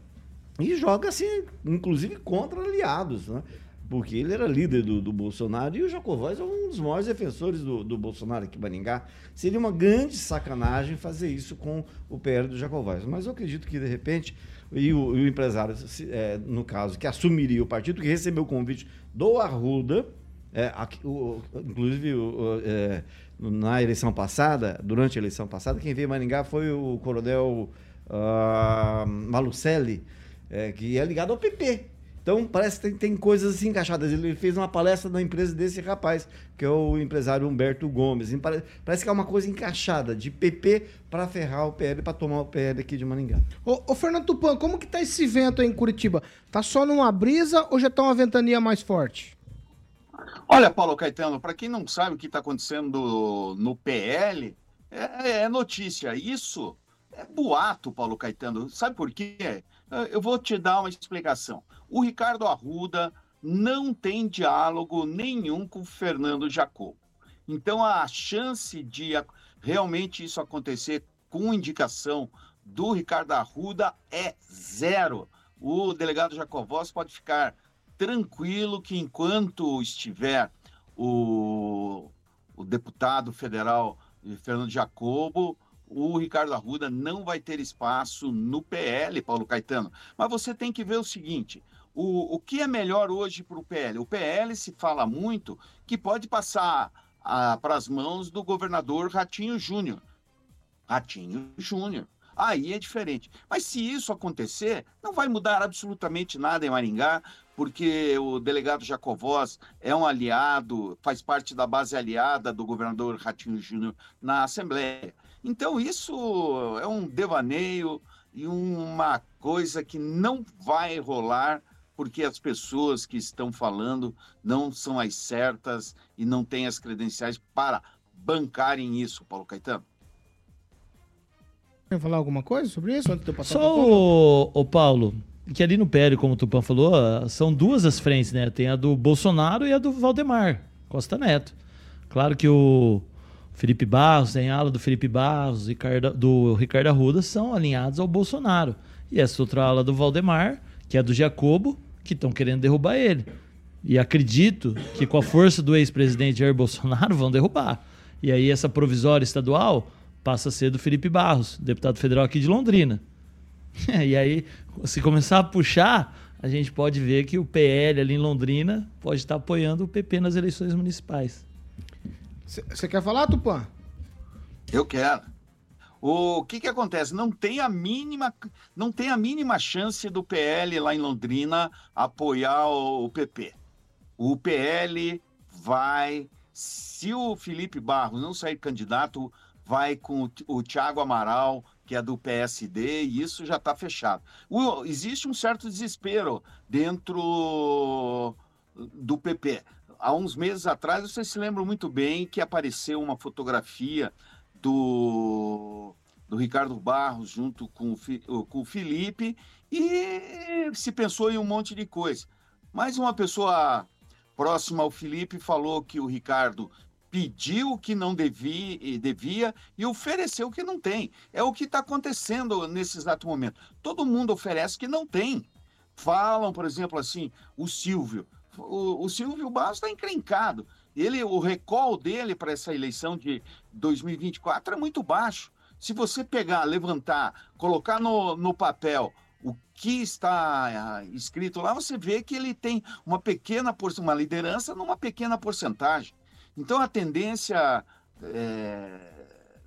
E joga assim, inclusive contra aliados, né? Porque ele era líder do, do Bolsonaro e o Jacovaz é um dos maiores defensores do, do Bolsonaro aqui em Maringá. Seria uma grande sacanagem fazer isso com o PL do Jacovaz. Mas eu acredito que, de repente, e o, e o empresário, é, no caso, que assumiria o partido, que recebeu o convite do Arruda, é, aqui- o- inclusive o- é, na eleição passada, durante a eleição passada, quem veio em Maringá foi o coronel ah, Malucelli, é, que é ligado ao PP. Então, parece que tem, tem coisas assim encaixadas. Ele fez uma palestra na empresa desse rapaz, que é o empresário Humberto Gomes. E pare- Parece que é uma coisa encaixada de PP para ferrar o PL, para tomar o PL aqui de Maringá. Ô, ô, Fernando Tupan, como que tá esse vento aí em Curitiba? Tá só numa brisa ou já tá uma ventania mais forte? Olha, Paulo Caetano, para quem não sabe o que está acontecendo no PL, é, é notícia. Isso é boato, Paulo Caetano. Sabe por quê? Eh, Eu vou te dar uma explicação. O Ricardo Arruda não tem diálogo nenhum com o Fernando Jacob. Então, a chance de realmente isso acontecer com indicação do Ricardo Arruda é zero. O delegado Jacovós pode ficar tranquilo que enquanto estiver o, o deputado federal Fernando Jacobo, o Ricardo Arruda não vai ter espaço no PL, Paulo Caetano. Mas você tem que ver o seguinte: o, o que é melhor hoje para o PL? O PL se fala muito que pode passar para as mãos do governador Ratinho Júnior. Ratinho Júnior. Aí é diferente. Mas se isso acontecer, não vai mudar absolutamente nada em Maringá, porque o delegado Jacovós é um aliado, faz parte da base aliada do governador Ratinho Júnior na Assembleia. Então, isso é um devaneio e uma coisa que não vai rolar, porque as pessoas que estão falando não são as certas e não têm as credenciais para bancarem isso, Paulo Caetano. Quer falar alguma coisa sobre isso antes de eu passar Só o, o Paulo, que ali no PL, como o Tupan falou, são duas as frentes, né? Tem a do Bolsonaro e a do Valdemar Costa Neto. Claro que o Felipe Barros, tem ala do Felipe Barros e do Ricardo Arruda são alinhados ao Bolsonaro. E essa outra ala do Valdemar, que é do Jacobo, que estão querendo derrubar ele. E acredito que com a força do ex-presidente Jair Bolsonaro vão derrubar. E aí essa provisória estadual passa a ser do Felipe Barros, deputado federal aqui de Londrina. [laughs] e aí, se começar a puxar, a gente pode ver que o PL ali em Londrina pode estar apoiando o PP nas eleições municipais. Você quer falar, Tupã? Eu quero. O que que acontece? Não tem a mínima, não tem a mínima chance do PL lá em Londrina apoiar o, PP. O PL vai, se o Felipe Barros não sair candidato, vai com o, o Tiago Amaral, que é do PSD, e isso já está fechado. O- existe um certo desespero dentro do PP. Há uns meses atrás, vocês se lembram muito bem que apareceu uma fotografia do, do Ricardo Barros junto com com o Felipe e se pensou em um monte de coisa. Mas uma pessoa próxima ao Felipe falou que o Ricardo pediu o que não devia, devia e ofereceu o que não tem. É o que está acontecendo nesse exato momento. Todo mundo oferece o que não tem. Falam, por exemplo, assim, o Silvio. O, o Silvio Barros está encrencado. Ele, o recall dele para essa eleição de 2024 é muito baixo. Se você pegar, levantar, colocar no, no papel o que está ah, escrito lá, você vê que ele tem uma pequena uma liderança numa pequena porcentagem. Então a tendência é,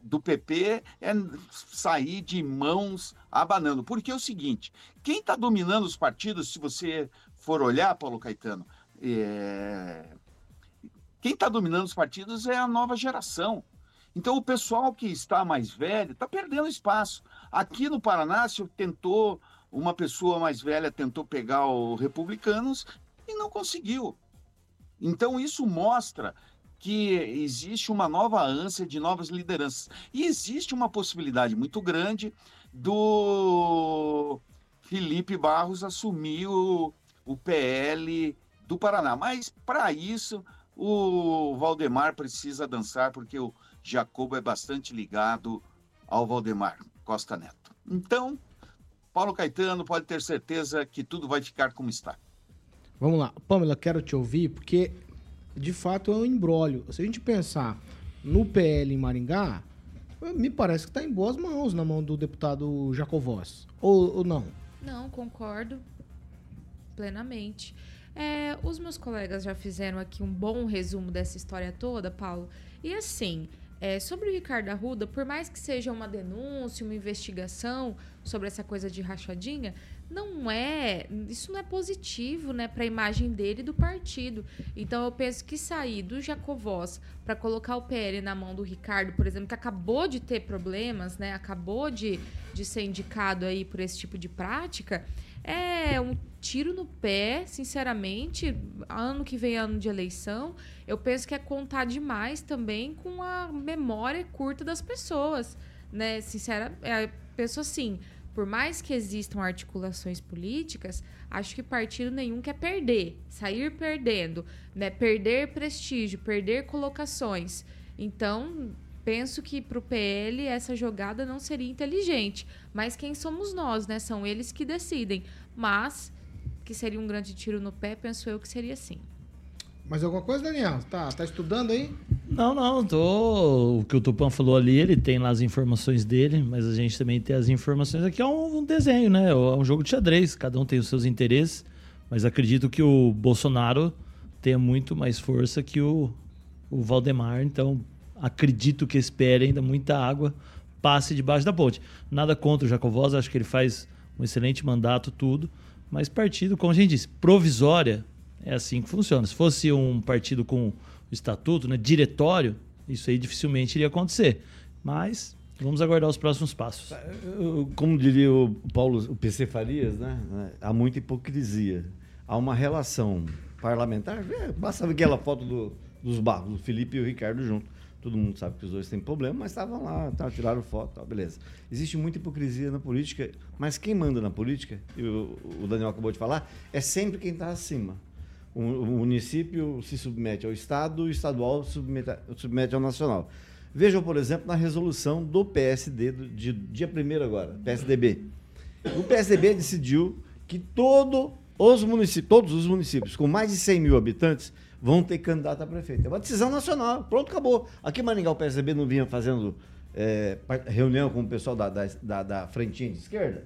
do PP é sair de mãos abanando. Porque é o seguinte: quem está dominando os partidos, se você for olhar, Paulo Caetano, é, quem está dominando os partidos é a nova geração. Então, o pessoal que está mais velho está perdendo espaço. Aqui no Paraná, se tentou, uma pessoa mais velha tentou pegar o Republicanos e não conseguiu. Então, isso mostra que existe uma nova ânsia de novas lideranças. E existe uma possibilidade muito grande do Felipe Barros assumir o, o PL do Paraná. Mas, para isso, o Valdemar precisa dançar, porque o Jacobo é bastante ligado ao Valdemar Costa Neto. Então, Paulo Caetano pode ter certeza que tudo vai ficar como está. Vamos lá. Pamela, quero te ouvir, porque de fato é um embrólio. Se a gente pensar no PL em Maringá, me parece que está em boas mãos, na mão do deputado Jacovós. Ou, ou não? Não, concordo plenamente. É, os meus colegas já fizeram aqui um bom resumo dessa história toda, Paulo. E assim, é, sobre o Ricardo Arruda, por mais que seja uma denúncia, uma investigação sobre essa coisa de rachadinha, não é, isso não é positivo, né, para a imagem dele e do partido. Então eu penso que sair do Jacovós para colocar o PL na mão do Ricardo, por exemplo, que acabou de ter problemas, né, acabou de, de ser indicado aí por esse tipo de prática, é um tiro no pé, sinceramente. Ano que vem, ano de eleição, eu penso que é contar demais também com a memória curta das pessoas, né? Sincera, é, penso assim, por mais que existam articulações políticas, acho que partido nenhum quer perder, sair perdendo, né? Perder prestígio, perder colocações. Então, penso que para o PL essa jogada não seria inteligente. Mas quem somos nós, né? São eles que decidem. Mas que seria um grande tiro no pé, penso eu que seria sim. Mais alguma coisa, Daniel? Tá, tá estudando aí? Não, não, tô. O que o Tupã falou ali, ele tem lá as informações dele, mas a gente também tem as informações. Aqui é um, um desenho, né? É um jogo de xadrez, cada um tem os seus interesses, mas acredito que o Bolsonaro tenha muito mais força que o, o Valdemar, então acredito que espere ainda muita água passe debaixo da ponte. Nada contra o Jacovós, acho que ele faz um excelente mandato, tudo, mas partido, como a gente disse, provisória, é assim que funciona. Se fosse um partido com estatuto, né, diretório, isso aí dificilmente iria acontecer. Mas vamos aguardar os próximos passos. Como diria o Paulo, o PC Farias, né? Há muita hipocrisia. Há uma relação parlamentar. É, basta aquela foto do, dos barros, do Felipe e o Ricardo junto. Todo mundo sabe que os dois têm problema, mas estavam lá, tá, tiraram foto, tá, beleza. Existe muita hipocrisia na política, mas quem manda na política, e o, Daniel acabou de falar, é sempre quem está acima. O, o, município se submete ao Estado, o estadual submete, submete ao nacional. Vejam, por exemplo, na resolução do PSD, do, de dia 1 agora, PSDB. O PSDB decidiu que todo os todos os municípios com mais de 100 mil habitantes vão ter candidato a prefeito. É uma decisão nacional. Pronto, acabou. Aqui em Maringá, o PSDB não vinha fazendo é, reunião com o pessoal da, da, da, da frentinha de esquerda?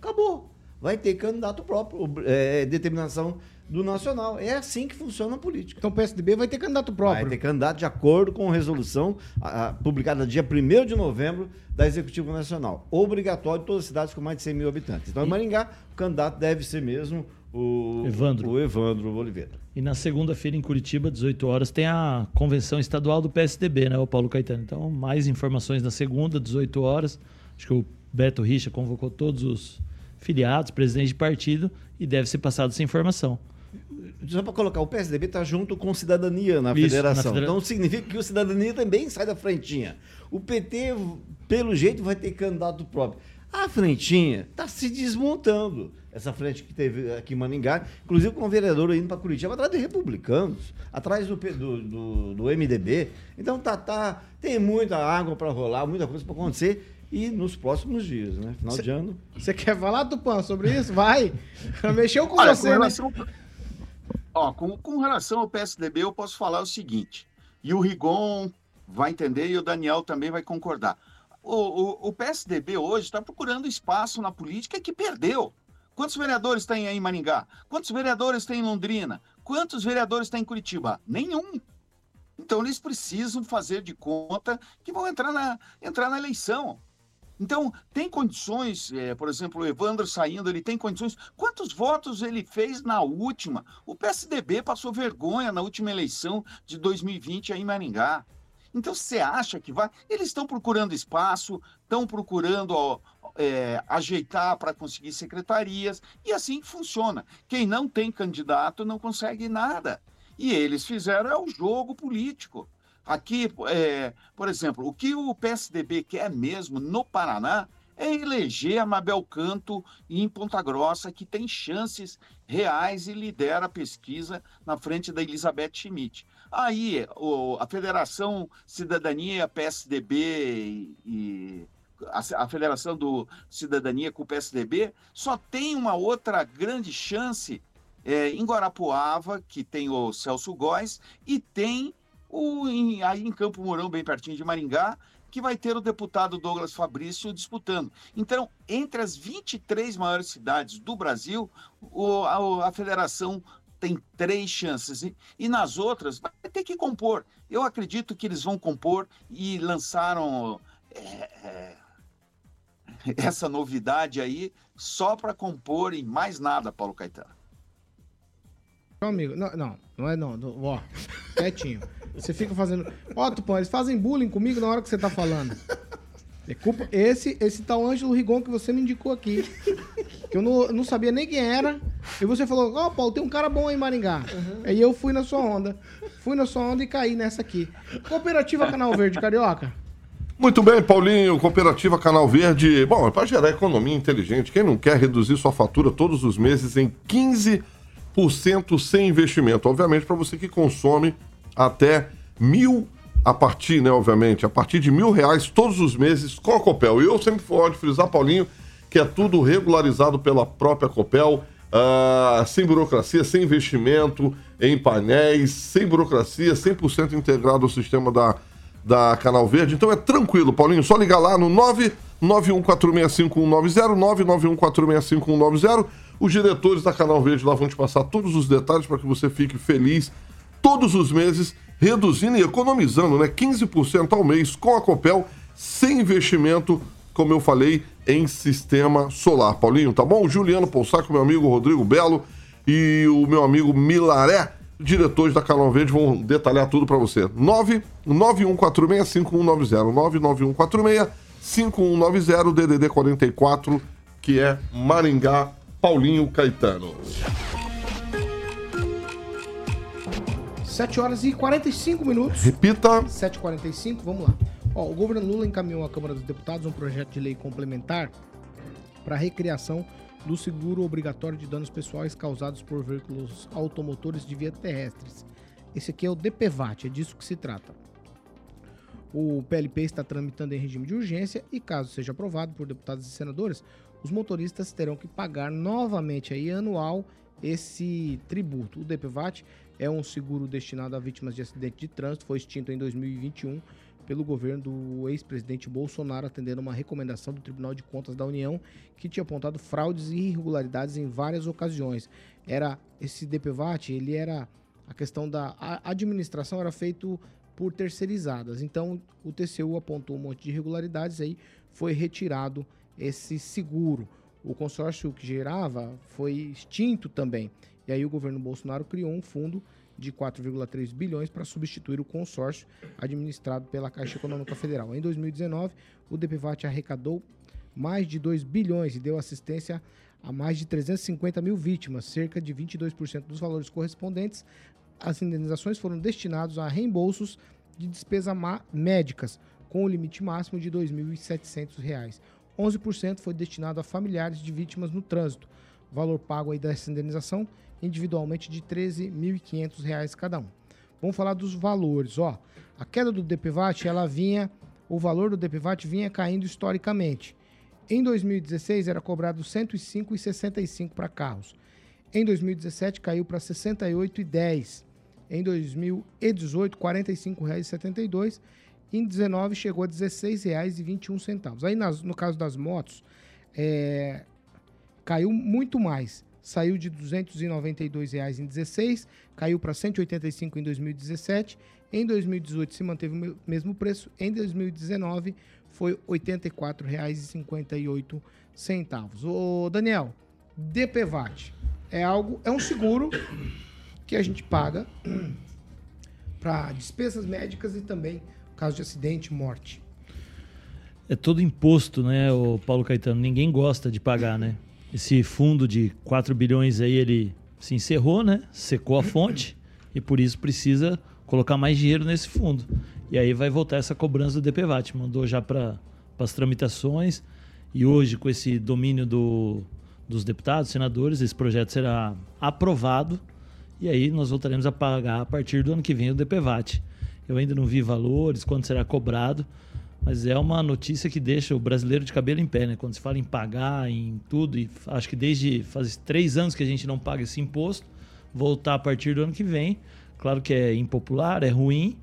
Acabou. Vai ter candidato próprio, é, determinação do nacional. É assim que funciona a política. Então o PSDB vai ter candidato próprio. Vai ter candidato de acordo com a resolução a, a, publicada dia 1 de novembro da Executiva Nacional. Obrigatório em todas as cidades com mais de 100 mil habitantes. Então, em Maringá, o candidato deve ser mesmo o Evandro, o Evandro Oliveira. E na segunda-feira em Curitiba, 18 horas, tem a convenção estadual do PSDB, né, o Paulo Caetano. Então, mais informações na segunda, 18 horas. Acho que o Beto Richa convocou todos os filiados, presidentes de partido, e deve ser passada essa informação. Só para colocar, o PSDB está junto com cidadania na, Isso, federação. na Então significa que o cidadania também sai da frentinha. O PT, pelo jeito, vai ter candidato próprio. A frentinha está se desmontando. Essa frente que teve aqui em Maningá, inclusive com o vereador indo para Curitiba, atrás de republicanos, atrás do, do, do, do MDB. Então tá, tá, tem muita água para rolar, muita coisa para acontecer. E nos próximos dias, né? Final cê, de ano. Você quer falar, Tupã, sobre isso? Vai! [laughs] Mexeu com Olha, você, com né? relação, né? Ó, com, com relação ao PSDB, eu posso falar o seguinte. E o Rigon vai entender e o Daniel também vai concordar. O, o, o PSDB hoje está procurando espaço na política que perdeu. Quantos vereadores tem aí em Maringá? Quantos vereadores tem em Londrina? Quantos vereadores tem em Curitiba? Nenhum. Então eles precisam fazer de conta que vão entrar na, entrar na eleição. Então, tem condições, é, por exemplo, o Evandro saindo, ele tem condições. Quantos votos ele fez na última? O PSDB passou vergonha na última eleição de 2020 aí em Maringá. Então, você acha que vai. Eles estão procurando espaço, estão procurando ó, é, ajeitar para conseguir secretarias, e assim funciona. Quem não tem candidato não consegue nada. E eles fizeram é o jogo político. Aqui, é, por exemplo, o que o PSDB quer mesmo no Paraná é eleger a Mabel Canto em Ponta Grossa, que tem chances reais e lidera a pesquisa na frente da Elizabeth Schmidt. Aí, o, a Federação Cidadania, PSDB e, e a, Federação do Cidadania com o PSDB só tem uma outra grande chance é, em Guarapuava, que tem o Celso Góes, e tem o, em, aí em Campo Mourão, bem pertinho de Maringá, que vai ter o deputado Douglas Fabrício disputando. Então, entre as 23 maiores cidades do Brasil, o, a, a federação tem três chances. E, e, nas outras, vai ter que compor. Eu acredito que eles vão compor e lançaram é, é, [laughs] essa novidade aí só para compor em mais nada, Paulo Caetano. Meu amigo, não, não, não é não. Ó, quietinho. Você fica fazendo. Ó, Tupã, eles fazem bullying comigo na hora que você tá falando. É culpa. Esse, esse tal Ângelo Rigon que você me indicou aqui. Que eu não, não sabia nem quem era. E você falou, ó, oh, Paulo, tem um cara bom aí em Maringá. Uhum. Aí eu fui na sua onda. Fui na sua onda e caí nessa aqui. Cooperativa Canal Verde, Carioca. Muito bem, Paulinho. Cooperativa Canal Verde. Bom, é para gerar economia inteligente. Quem não quer reduzir sua fatura todos os meses em 15% sem investimento? Obviamente, para você que consome até mil, a partir, né, obviamente, a partir de mil reais todos os meses com a Copel. E eu sempre vou frisar, Paulinho, que é tudo regularizado pela própria Copel, uh, sem burocracia, sem investimento em painéis, sem burocracia, 100% integrado ao sistema da, da Canal Verde. Então é tranquilo, Paulinho, só ligar lá no 991465190, 991465190. Os diretores da Canal Verde lá vão te passar todos os detalhes para que você fique feliz todos os meses, reduzindo e economizando né, 15% ao mês com a Copel, sem investimento, como eu falei, em sistema solar. Paulinho, tá bom? Juliano Poussaco, meu amigo Rodrigo Belo e o meu amigo Milaré, diretores da Canal Verde, vão detalhar tudo para você. 991465190, 991465190, DDD 44, que é Maringá, Paulinho Caetano. 7 horas e 45 minutos. Repita. 7h45, vamos lá. Ó, o governo Lula encaminhou à Câmara dos Deputados um projeto de lei complementar para a recriação do seguro obrigatório de danos pessoais causados por veículos automotores de via terrestres. Esse aqui é o DPVAT, é disso que se trata. O PLP está tramitando em regime de urgência e, caso seja aprovado por deputados e senadores, os motoristas terão que pagar novamente aí anual esse tributo. O DPVAT é um seguro destinado a vítimas de acidente de trânsito, foi extinto em 2021 pelo governo do ex-presidente Bolsonaro, atendendo uma recomendação do Tribunal de Contas da União, que tinha apontado fraudes e irregularidades em várias ocasiões. Era esse DPVAT, ele era a questão da a administração era feito por terceirizadas. Então, o TCU apontou um monte de irregularidades aí foi retirado esse seguro. O consórcio que gerava foi extinto também. E aí o governo Bolsonaro criou um fundo de 4,3 bilhões para substituir o consórcio administrado pela Caixa Econômica Federal. Em 2019, o DPVAT arrecadou mais de 2 bilhões e deu assistência a mais de 350 mil vítimas, cerca de 22% dos valores correspondentes. As indenizações foram destinados a reembolsos de despesas médicas, com o limite máximo de R$ 2.700. 11% foi destinado a familiares de vítimas no trânsito. Valor pago aí dessa indenização individualmente de R$ 13.500 cada um. Vamos falar dos valores, ó. A queda do DPVAT, ela vinha, o valor do DPVAT vinha caindo historicamente. Em 2016 era cobrado R$ 105,65 para carros. Em 2017 caiu para R$ 68,10. Em 2018, R$ 45,72. Em 2019 chegou a R$ 16,21. Aí nas, no caso das motos, é, caiu muito mais saiu de R$ 292,00 em 16, caiu para R$ 185 em 2017. Em 2018 se manteve o mesmo preço. Em 2019 foi R$ 84,58. Ô Daniel, DPVAT é algo, é um seguro que a gente paga para despesas médicas e também caso de acidente, morte. É todo imposto, né, o Paulo Caetano? Ninguém gosta de pagar, né? Esse fundo de 4 bilhões aí, ele se encerrou, né? Secou a fonte. e por isso precisa colocar mais dinheiro nesse fundo. E aí vai voltar essa cobrança do DPVAT. Mandou já para as tramitações e hoje, com esse domínio do, dos deputados, senadores, esse projeto será aprovado e aí nós voltaremos a pagar a partir do ano que vem o DPVAT. Eu ainda não vi valores, quando será cobrado, mas é uma notícia que deixa o brasileiro de cabelo em pé, né? Quando se fala em pagar, em tudo, e acho que desde faz três anos que a gente não paga esse imposto, voltar a partir do ano que vem. Claro que é impopular, é ruim,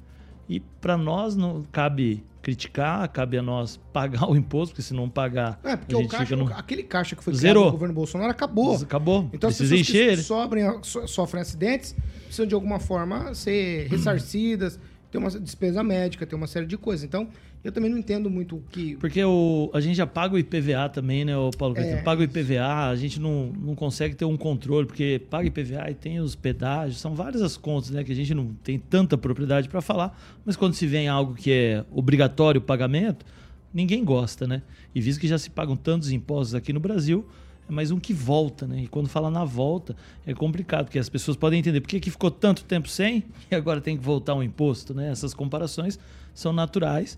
e para nós não cabe criticar, cabe a nós [laughs] pagar o imposto, porque se não pagar. É, porque a gente caixa, no... aquele caixa que foi Zerou. criado no governo Bolsonaro acabou. Acabou. Então Precisa as pessoas encher que ele. sobrem, so- sofrem acidentes precisam de alguma forma ser ressarcidas, ter uma despesa médica, ter uma série de coisas. Então, eu também não entendo muito o que. Porque o, a gente já paga o IPVA também, né, Paulo? É. Paga o IPVA, a gente não, não consegue ter um controle, porque paga IPVA e tem os pedágios, são várias as contas, né, que a gente não tem tanta propriedade para falar, mas quando se vem algo que é obrigatório o pagamento, ninguém gosta, né? E visto que já se pagam tantos impostos aqui no Brasil, é mais um que volta, né? E quando fala na volta, é complicado, porque as pessoas podem entender por que, que ficou tanto tempo sem e agora tem que voltar um imposto, né? Essas comparações são naturais,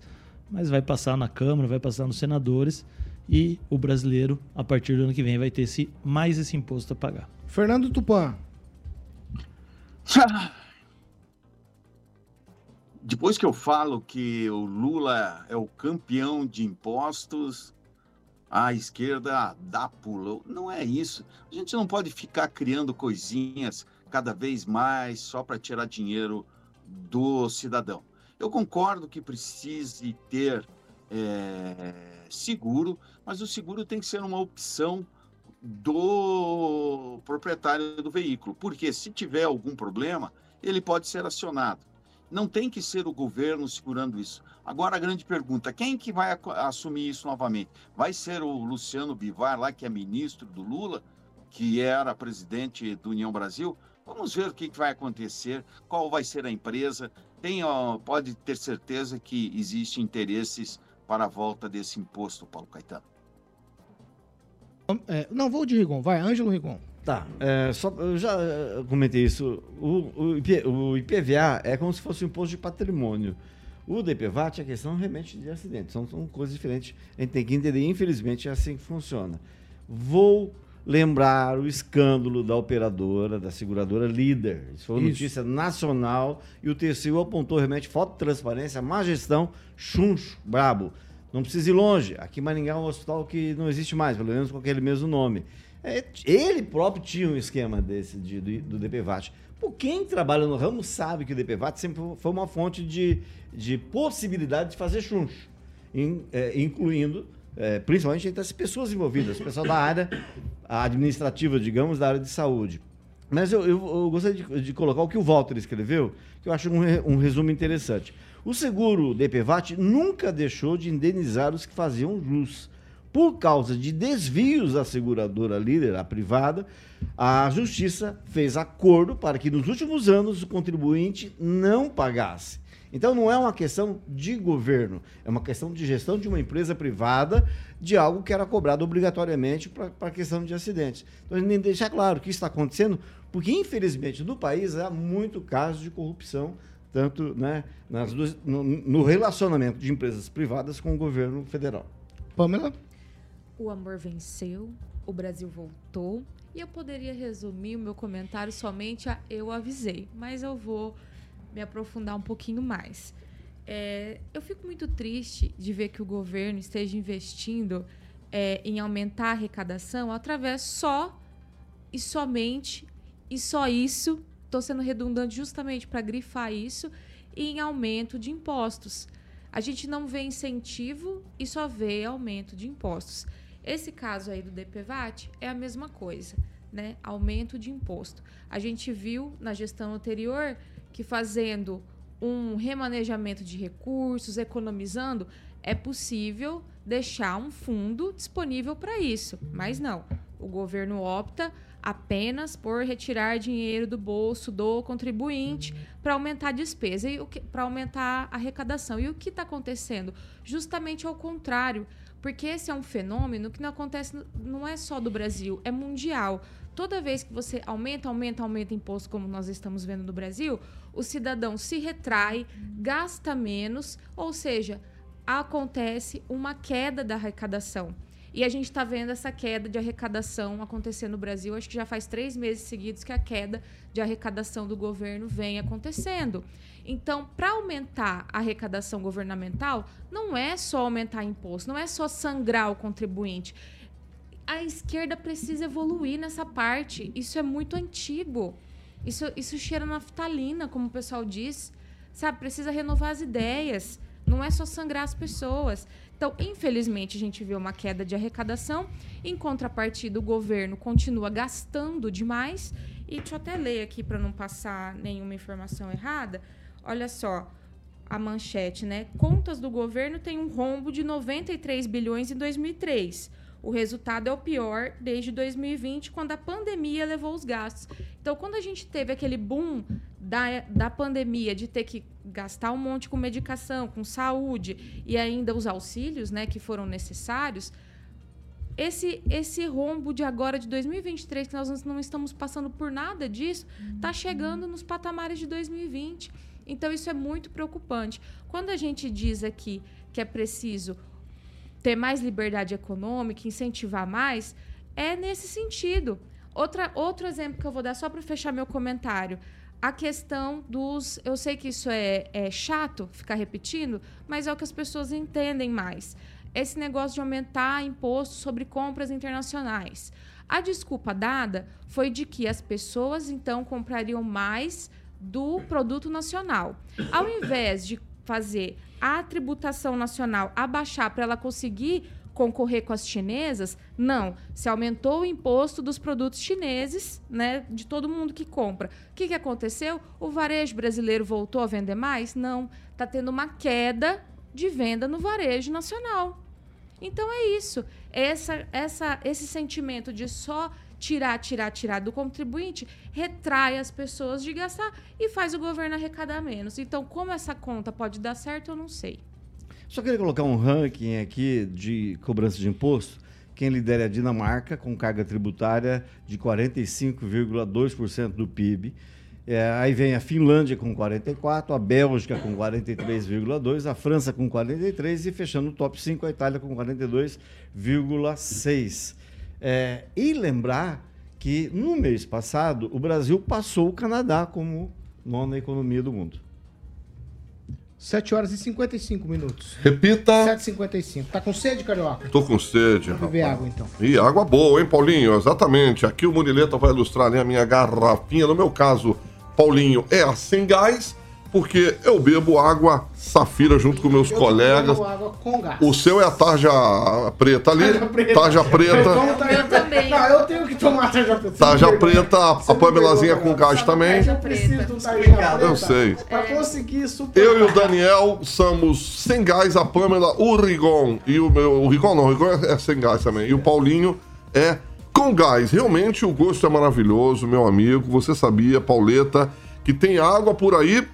mas vai passar na Câmara, vai passar nos senadores e o brasileiro, a partir do ano que vem, vai ter esse, mais esse imposto a pagar. Fernando Tupan. Depois que eu falo que o Lula é o campeão de impostos, a esquerda dá pulo. Não é isso. A gente não pode ficar criando coisinhas cada vez mais só para tirar dinheiro do cidadão. Eu concordo que precise ter é, seguro, mas o seguro tem que ser uma opção do proprietário do veículo, porque se tiver algum problema, ele pode ser acionado. Não tem que ser o governo segurando isso. Agora a grande pergunta, quem que vai assumir isso novamente? Vai ser o Luciano Bivar lá, que é ministro do Lula, que era presidente do União Brasil? Vamos ver o que que vai acontecer, qual vai ser a empresa. Tem, ó, pode ter certeza que existem interesses para a volta desse imposto, Paulo Caetano. É, não, vou de Rigon. Vai, Ângelo Rigon. Tá, é, só, eu já eh, comentei isso. O, o, IP o IPVA é como se fosse um imposto de patrimônio. O DPVAT é questão realmente de acidente. São, são coisas diferentes. A gente tem que entender. Infelizmente, é assim que funciona. Vou lembrar o escândalo da operadora, da seguradora líder. Isso foi uma Isso. notícia nacional e o TCU apontou realmente falta de transparência, má gestão, chuncho, brabo. Não precisa ir longe. Aqui em Maringá é um hospital que não existe mais, pelo menos com aquele mesmo nome. É, ele próprio tinha um esquema desse de, do, do DPVAT. Por quem trabalha no ramo sabe que o DPVAT sempre foi uma fonte de, de possibilidade de fazer chuncho, in- é, incluindo é, principalmente entre as pessoas envolvidas, o pessoal da área administrativa, digamos, da área de saúde. Mas eu, eu, eu gostaria de, de colocar o que o Walter escreveu, que eu acho um, um resumo interessante. O seguro DPVAT nunca deixou de indenizar os que faziam jus. Por causa de desvios da seguradora líder, a privada, a Justiça fez acordo para que nos últimos anos o contribuinte não pagasse. Então não é uma questão de governo, é uma questão de gestão de uma empresa privada de algo que era cobrado obrigatoriamente para a questão de acidentes. Então a gente tem que deixar claro que isso está acontecendo, porque infelizmente no país há muito caso de corrupção, tanto né, nas duas- no, no relacionamento de empresas privadas com o governo federal. Pamela? O amor venceu, o Brasil voltou. E eu poderia resumir o meu comentário somente a eu avisei, mas eu vou me aprofundar um pouquinho mais. É, eu fico muito triste de ver que o governo esteja investindo é, em aumentar a arrecadação através só e somente e só isso. Estou sendo redundante justamente para grifar isso em aumento de impostos. A gente não vê incentivo e só vê aumento de impostos. Esse caso aí do DPVAT é a mesma coisa, né? Aumento de imposto. A gente viu na gestão anterior que fazendo um remanejamento de recursos, economizando, é possível deixar um fundo disponível para isso. Mas não. O governo opta apenas por retirar dinheiro do bolso do contribuinte para aumentar a despesa e para aumentar a arrecadação. E o que está acontecendo? Justamente ao contrário, porque esse é um fenômeno que não acontece, não é só do Brasil, é mundial. Toda vez que você aumenta, aumenta, aumenta imposto, como nós estamos vendo no Brasil, o cidadão se retrai, gasta menos, ou seja, acontece uma queda da arrecadação. E a gente está vendo essa queda de arrecadação acontecer no Brasil. Acho que já faz três meses seguidos que a queda de arrecadação do governo vem acontecendo. Então, para aumentar a arrecadação governamental, não é só aumentar imposto, não é só sangrar o contribuinte. A esquerda precisa evoluir nessa parte. Isso é muito antigo. Isso, isso cheira naftalina, como o pessoal diz. Sabe, precisa renovar as ideias. Não é só sangrar as pessoas. Então, infelizmente, a gente vê uma queda de arrecadação. Em contrapartida, o governo continua gastando demais. E deixa eu até ler aqui para não passar nenhuma informação errada. Olha só a manchete, né? Contas do governo têm um rombo de 93 bilhões em 2003. O resultado é o pior desde 2020, quando a pandemia levou os gastos. Então, quando a gente teve aquele boom da, da pandemia de ter que gastar um monte com medicação, com saúde e ainda os auxílios né, que foram necessários, esse, esse rombo de agora, de 2023, que nós não estamos passando por nada disso, está chegando nos patamares de 2020. Então, isso é muito preocupante. Quando a gente diz aqui que é preciso ter mais liberdade econômica, incentivar mais, é nesse sentido. Outra, outro exemplo que eu vou dar só para fechar meu comentário. A questão dos. Eu sei que isso é, é chato ficar repetindo, mas é o que as pessoas entendem mais. Esse negócio de aumentar imposto sobre compras internacionais. A desculpa dada foi de que as pessoas então comprariam mais do produto nacional. Ao invés de fazer a tributação nacional abaixar para ela conseguir concorrer com as chinesas, não. Se aumentou o imposto dos produtos chineses, né, de todo mundo que compra. O que, que aconteceu? O varejo brasileiro voltou a vender mais? Não. Está tendo uma queda de venda no varejo nacional. Então é isso. Essa, essa, esse sentimento de só tirar, tirar, tirar do contribuinte, retrai as pessoas de gastar e faz o governo arrecadar menos. Então, como essa conta pode dar certo, eu não sei. Só queria colocar um ranking aqui de cobrança de imposto. Quem lidera é a Dinamarca, com carga tributária de 45,2% do PIB. É, aí vem a Finlândia com 44, a Bélgica com 43,2, a França com 43 e fechando o top 5 a Itália com 42,6. É, e lembrar que no mês passado o Brasil passou o Canadá como nona economia do mundo. 7 horas e 55 minutos. Repita. 7h55. Tá com sede, Carioca? Tô com sede, Vou beber água, então. E água boa, hein, Paulinho? Exatamente. Aqui o Murileta vai ilustrar né, a minha garrafinha. No meu caso, Paulinho, é a sem gás porque eu bebo água safira junto com meus eu colegas. bebo água com gás. O seu é a tarja preta ali. Tarja preta. Tarja preta. Então, tarja preta. Não, eu tenho que tomar tarja preta. Tarja preta, a, Pamelazinha com gás também. Eu preciso de um tarja preta. Eu sei. Pra conseguir superar. Eu e o Daniel somos sem gás, a Pamela, o Rigon e o meu. O Rigon não, o Rigon é, é sem gás também. E o Paulinho é com gás. Realmente o gosto é maravilhoso, meu amigo. Você sabia, Pauleta, que tem água por aí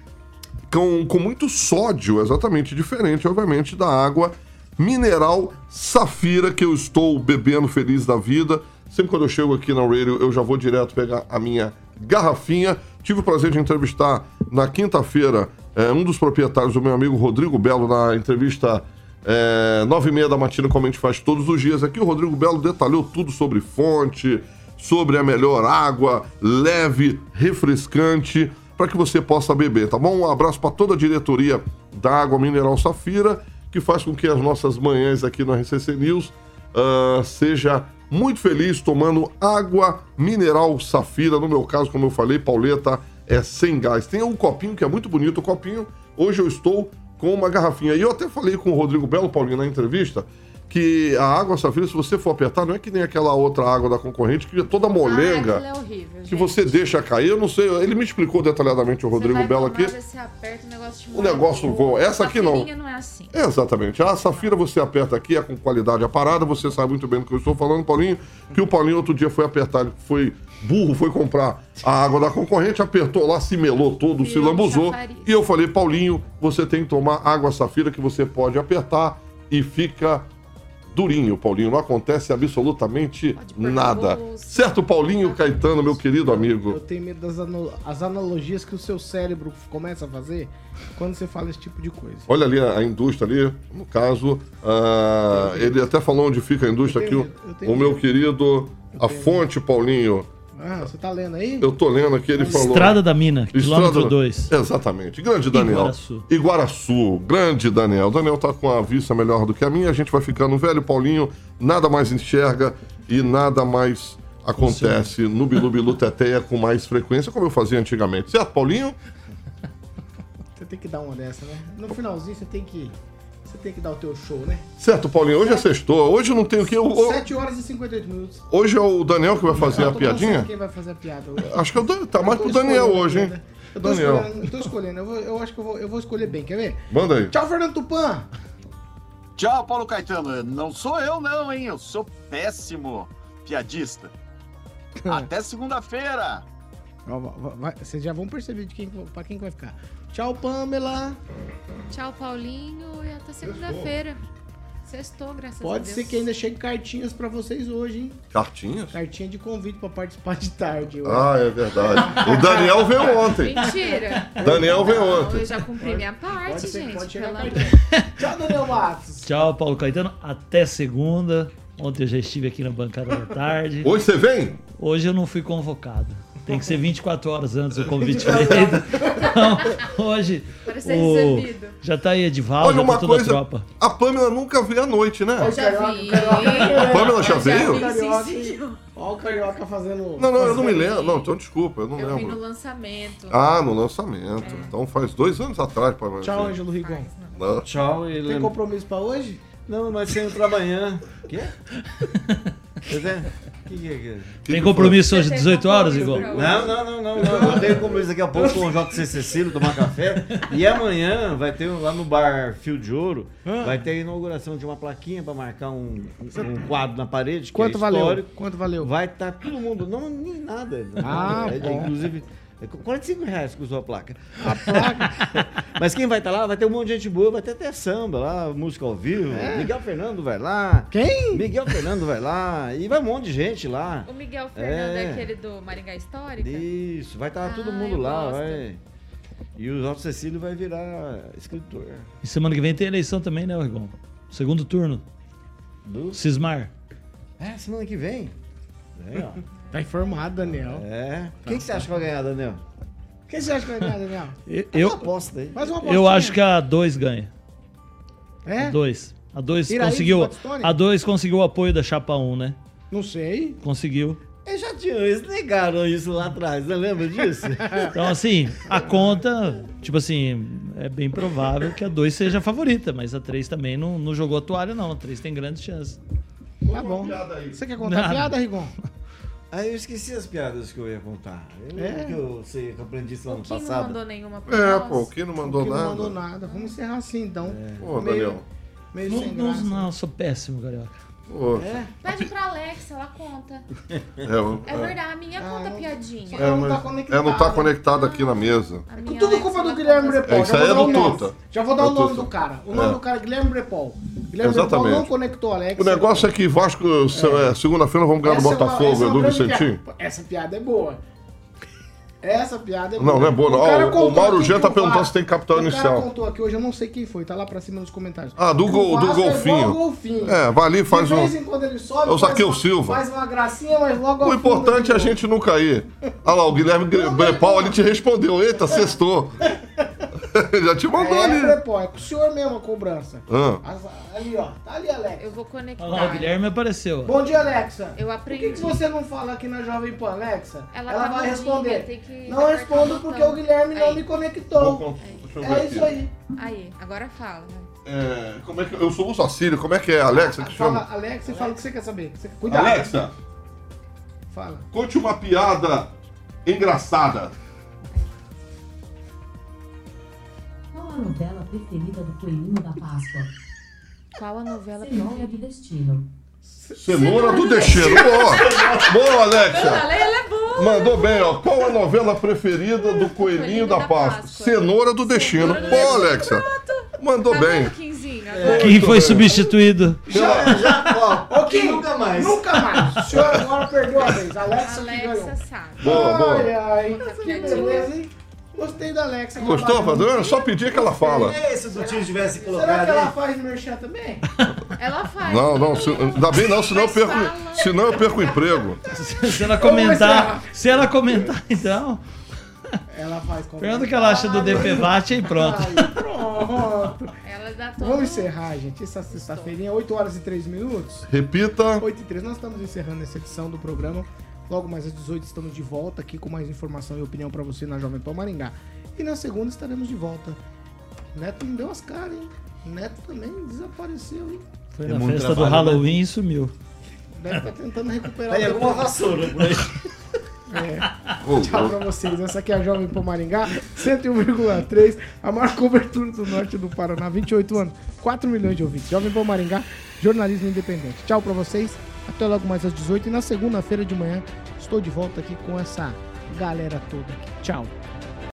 com, com muito sódio, exatamente diferente, obviamente, da água mineral Safira que eu estou bebendo feliz da vida. Sempre quando eu chego aqui na Radio, eu já vou direto pegar a minha garrafinha. Tive o prazer de entrevistar na quinta-feira eh, um dos proprietários, o meu amigo Rodrigo Belo, na entrevista é, nove e meia da matina, como a gente faz todos os dias aqui. O Rodrigo Belo detalhou tudo sobre fonte, sobre a melhor água, leve, refrescante, para que você possa beber, tá bom? Um abraço para toda a diretoria da Água Mineral Safira, que faz com que as nossas manhãs aqui no RCC News ah, seja muito feliz tomando água mineral Safira. No meu caso, como eu falei, Pauleta é sem gás. Tem um copinho que é muito bonito, o copinho. Hoje eu estou com uma garrafinha. E eu até falei com o Rodrigo Belo, Paulinho, na entrevista, que a água safira, se você for apertar, não é que nem aquela outra água da concorrente, que é toda molenga, Ah, é horrível, que você deixa cair. Eu não sei, ele me explicou detalhadamente, o Rodrigo Belo aqui. Você aperta, o negócio O negócio voa. Essa aqui não. Não é assim. É, exatamente. A Safira você aperta aqui, é com qualidade a parada, você sabe muito bem do que eu estou falando, Paulinho, que o Paulinho outro dia foi apertar, ele foi burro, foi comprar a água da concorrente, apertou lá, se melou todo, se Virou lambuzou. E eu falei, Paulinho, você tem que tomar água Safira que você pode apertar e fica durinho, Paulinho. Não acontece absolutamente nada. Certo, Paulinho Caetano, meu querido Eu amigo? tenho medo das as analogias que o seu cérebro começa a fazer quando você fala esse tipo de coisa. Olha ali a, a indústria ali, no caso, ah, ele até falou onde fica a indústria aqui, Eu o, eu o meu querido, a fonte, Paulinho. Ah, você tá lendo aí? Eu tô lendo aqui, ele falou. Estrada da Mina, quilômetro 2. Exatamente. Grande Daniel. Iguaraçu. Iguaraçu. Grande Daniel. Daniel tá com a vista melhor do que a minha. A gente vai ficando velho, Paulinho. Nada mais enxerga e nada mais acontece no Bilu Bilu Teteia com mais frequência, como eu fazia antigamente. Certo, Paulinho? Você tem que dar uma dessa, né? No finalzinho você tem que. Você tem que dar o teu show, né? Certo, Paulinho. Hoje é sextou. Hoje não tem o que. O- 7 horas e 58 minutos. Hoje é o Daniel que vai fazer Eu a piadinha? Quem vai fazer a piada hoje? Acho que é o Dan- tá Eu mais pro Daniel hoje, hein? ainda. Eu tô Daniel. escolhendo, eu tô escolhendo. Eu, vou- eu acho que eu vou, eu vou escolher bem, quer ver? Manda aí. Tchau, Fernando Tupan! Tchau, Paulo Caetano. Não sou eu, não, hein? Eu sou péssimo piadista. [laughs] Até segunda-feira. Vocês já vão perceber de quem, pra quem que vai ficar. Tchau, Pamela! Tchau, Paulinho, e até segunda-feira. Sextou, graças a Pode Deus. ser que ainda chegue cartinhas pra vocês hoje, hein? Cartinhas? Cartinha de convite pra participar de tarde. hoje. Ah, é verdade. O Daniel veio ontem. Mentira. Daniel veio Não, ontem. Eu já cumpri minha parte, Pode ser- gente. pode chegar Tchau, Daniel Matos! Tchau, Paulo Caetano. Até segunda. Ontem eu já estive aqui na bancada da tarde. Hoje você vem? Hoje eu não fui convocado. Tem que ser 24 horas antes o convite feito. Então, hoje. Para ser o- recebido. Já tá aí Edivaldo, Olha já uma tá toda coisa, a tropa. a Pamela nunca veio à noite, né? Eu já vi. A Pamela já veio? vi. Ó o Carioca fazendo... Não, não, eu não me lembro. Não, então desculpa, eu não Eu vi no lembro. lançamento. Ah, no lançamento. Então faz dois anos atrás, Pamela. Tchau, Ângelo Rigon. Tchau e Tem compromisso pra hoje? Não, mas sem entrar amanhã. Quê? [laughs] Quer dizer, que que é que- Tem compromisso hoje, 18 horas, Igor? Não, não, não, não, não. Eu tenho compromisso daqui a pouco com o JC Cecílio tomar café. E amanhã vai ter lá no bar Fio de Ouro, vai ter a inauguração de uma plaquinha para marcar um, um quadro na parede. Que Quanto é valeu? Quanto valeu? Vai estar todo mundo, não, nem nada. Ah, é, bom. Inclusive, é 45 reais que usou a placa. A placa. [laughs] Mas quem vai estar lá, vai ter um monte de gente boa, vai ter até samba lá, música ao vivo. É? Miguel Fernando vai lá. Quem? Miguel Fernando vai lá. E vai um monte de gente lá. O Miguel Fernando é, É. aquele do Maringá Histórica? Isso, vai estar todo Ah, mundo eu lá, gosto. vai. E o Alto Cecílio vai virar escritor. E semana que vem tem eleição também, né, Rigon? Segundo turno. Do? Cismar. É, semana que vem. É, ó. [laughs] Tá informado, Daniel. É. Quem que você acha que vai ganhar, Daniel? Quem você acha que vai ganhar, Daniel? Eu, eu, uma aposta aí. Faz uma eu apostinha. acho que a 2 ganha. É? A 2. A 2 Iraí de conseguiu. A 2 conseguiu o apoio da Chapa 1, né? Não sei. Conseguiu. Eles já tinham, eles negaram isso lá atrás, não lembra disso? [laughs] Então, assim, a conta, tipo assim, é bem provável que a 2 seja a favorita, mas a 3 também não, não jogou a toalha, não. A 3 tem grandes chances. Tá bom. Você quer contar a Nada. piada, Rigon? Aí eu esqueci as piadas que eu ia contar. Eu É? que eu sei que eu aprendi isso O ano Kim não passado. mandou nenhuma pra É, nós. pô, quem não mandou nada? não mandou nada. Vamos encerrar assim, então. Pô, meio, Daniel. meio Não, sem não, graça. não, eu sou péssimo, Carioca. Pô, É? Pede pra Alexa, ela conta. é, É verdade, a minha Ah, conta piadinha. é, não tá é, não tá conectado aqui na mesa. A minha Tudo Alexa, culpa do ela Guilherme. Brepol. É, isso Já aí vou é dar do o nome. Tuta. Já vou dar É o do nome do cara. O nome É. do cara é Guilherme Brepol. Guilherme Brepol Exatamente. não conectou Alex. O negócio é que Vasco, se- é, segunda-feira, vamos ganhar é uma- Botafogo, é Edu Vicentinho. piada. Essa piada é boa. Essa piada é boa. Não, não é boa, não. O, cara o- contou o Mauro Jean tá o perguntando se tem capital O inicial. cara contou aqui hoje, eu não sei quem foi, tá lá pra cima nos comentários. Ah, do, gol, o do é golfinho. o golfinho. É, vai ali faz De um. vez em quando ele sobe, É o faz Zaqueu uma- Silva. Faz uma gracinha, mas logo O importante de é a gente não cair. Olha lá, o Guilherme Brepal ali te respondeu. Eita, [laughs] sextou. [laughs] Já te mandou É, ali. Brepol, é com o senhor mesmo a cobrança. Ah. As- Ali, ó. Tá ali, Alex. Eu vou conectar. Olha lá, o Guilherme apareceu. Bom dia, Alexa. Eu Por aprendi. que, que você não fala aqui na Jovem Pan, Alexa? Ela Ela tá vai responder. Que Não apertar respondo o porque o Guilherme não Aí. me conectou. Ver É isso aí. Aí, agora fala. é, como é que eu sou uso a Sírio, como é que é? Alexa que chama? Fala, Alexa, e fala o que você quer saber. Você- Cuidado. Alexa, Fala. conte uma piada engraçada. Qual a novela preferida do Coelhinho da Páscoa? Qual a novela Cenoura do Destino. Cenoura do Destino. Boa! Boa, Alexa! Ela é boa. Mandou bem, ó. Qual a novela preferida do Coelhinho da Páscoa? Cenoura do Destino. Boa, Alexa. Mandou Tá bem. Agora- Quem foi substituído? Já, já, ó, Kim, nunca mais. Nunca mais. O senhor agora perdeu a vez. Alexa, que ganhou. Alexa sabe. Boa, boa. Ai, ai. Que beleza, hein? Gostei da Alexa. Gostou, Padrão? É só pedir que ela fala. Se o tio tivesse Será colocado que ela aí. faz merchan também? [laughs] Ela faz. Não, não, se, ainda bem não, senão eu perco, senão eu perco o emprego. Se ela comentar, se ela comentar, então. Ela faz Pergunta o que ela acha do DPVAT e pronto. Ai, pronto. Ela dá todo Vamos encerrar, gente. Essa sexta-feirinha, 8 horas e 3 minutos. Repita. 8 e 3. Nós estamos encerrando essa edição do programa. Logo mais às 18 estamos de volta aqui com mais informação e opinião pra você na Jovem Pan Maringá. E na segunda estaremos de volta. Neto não deu as caras, hein? Neto também desapareceu, hein? Foi É na festa do né? Halloween e sumiu. Deve estar tentando recuperar Tem alguma depois. vassoura por aí. É. [laughs] Tchau pra vocês. Essa aqui é a Jovem Pan Maringá, 101,3, a maior cobertura do norte do Paraná, 28 anos, 4 milhões de ouvintes. Jovem Pan Maringá, jornalismo independente. Tchau pra vocês, até logo mais às 18 e na segunda-feira de manhã estou de volta aqui com essa galera toda aqui. Tchau.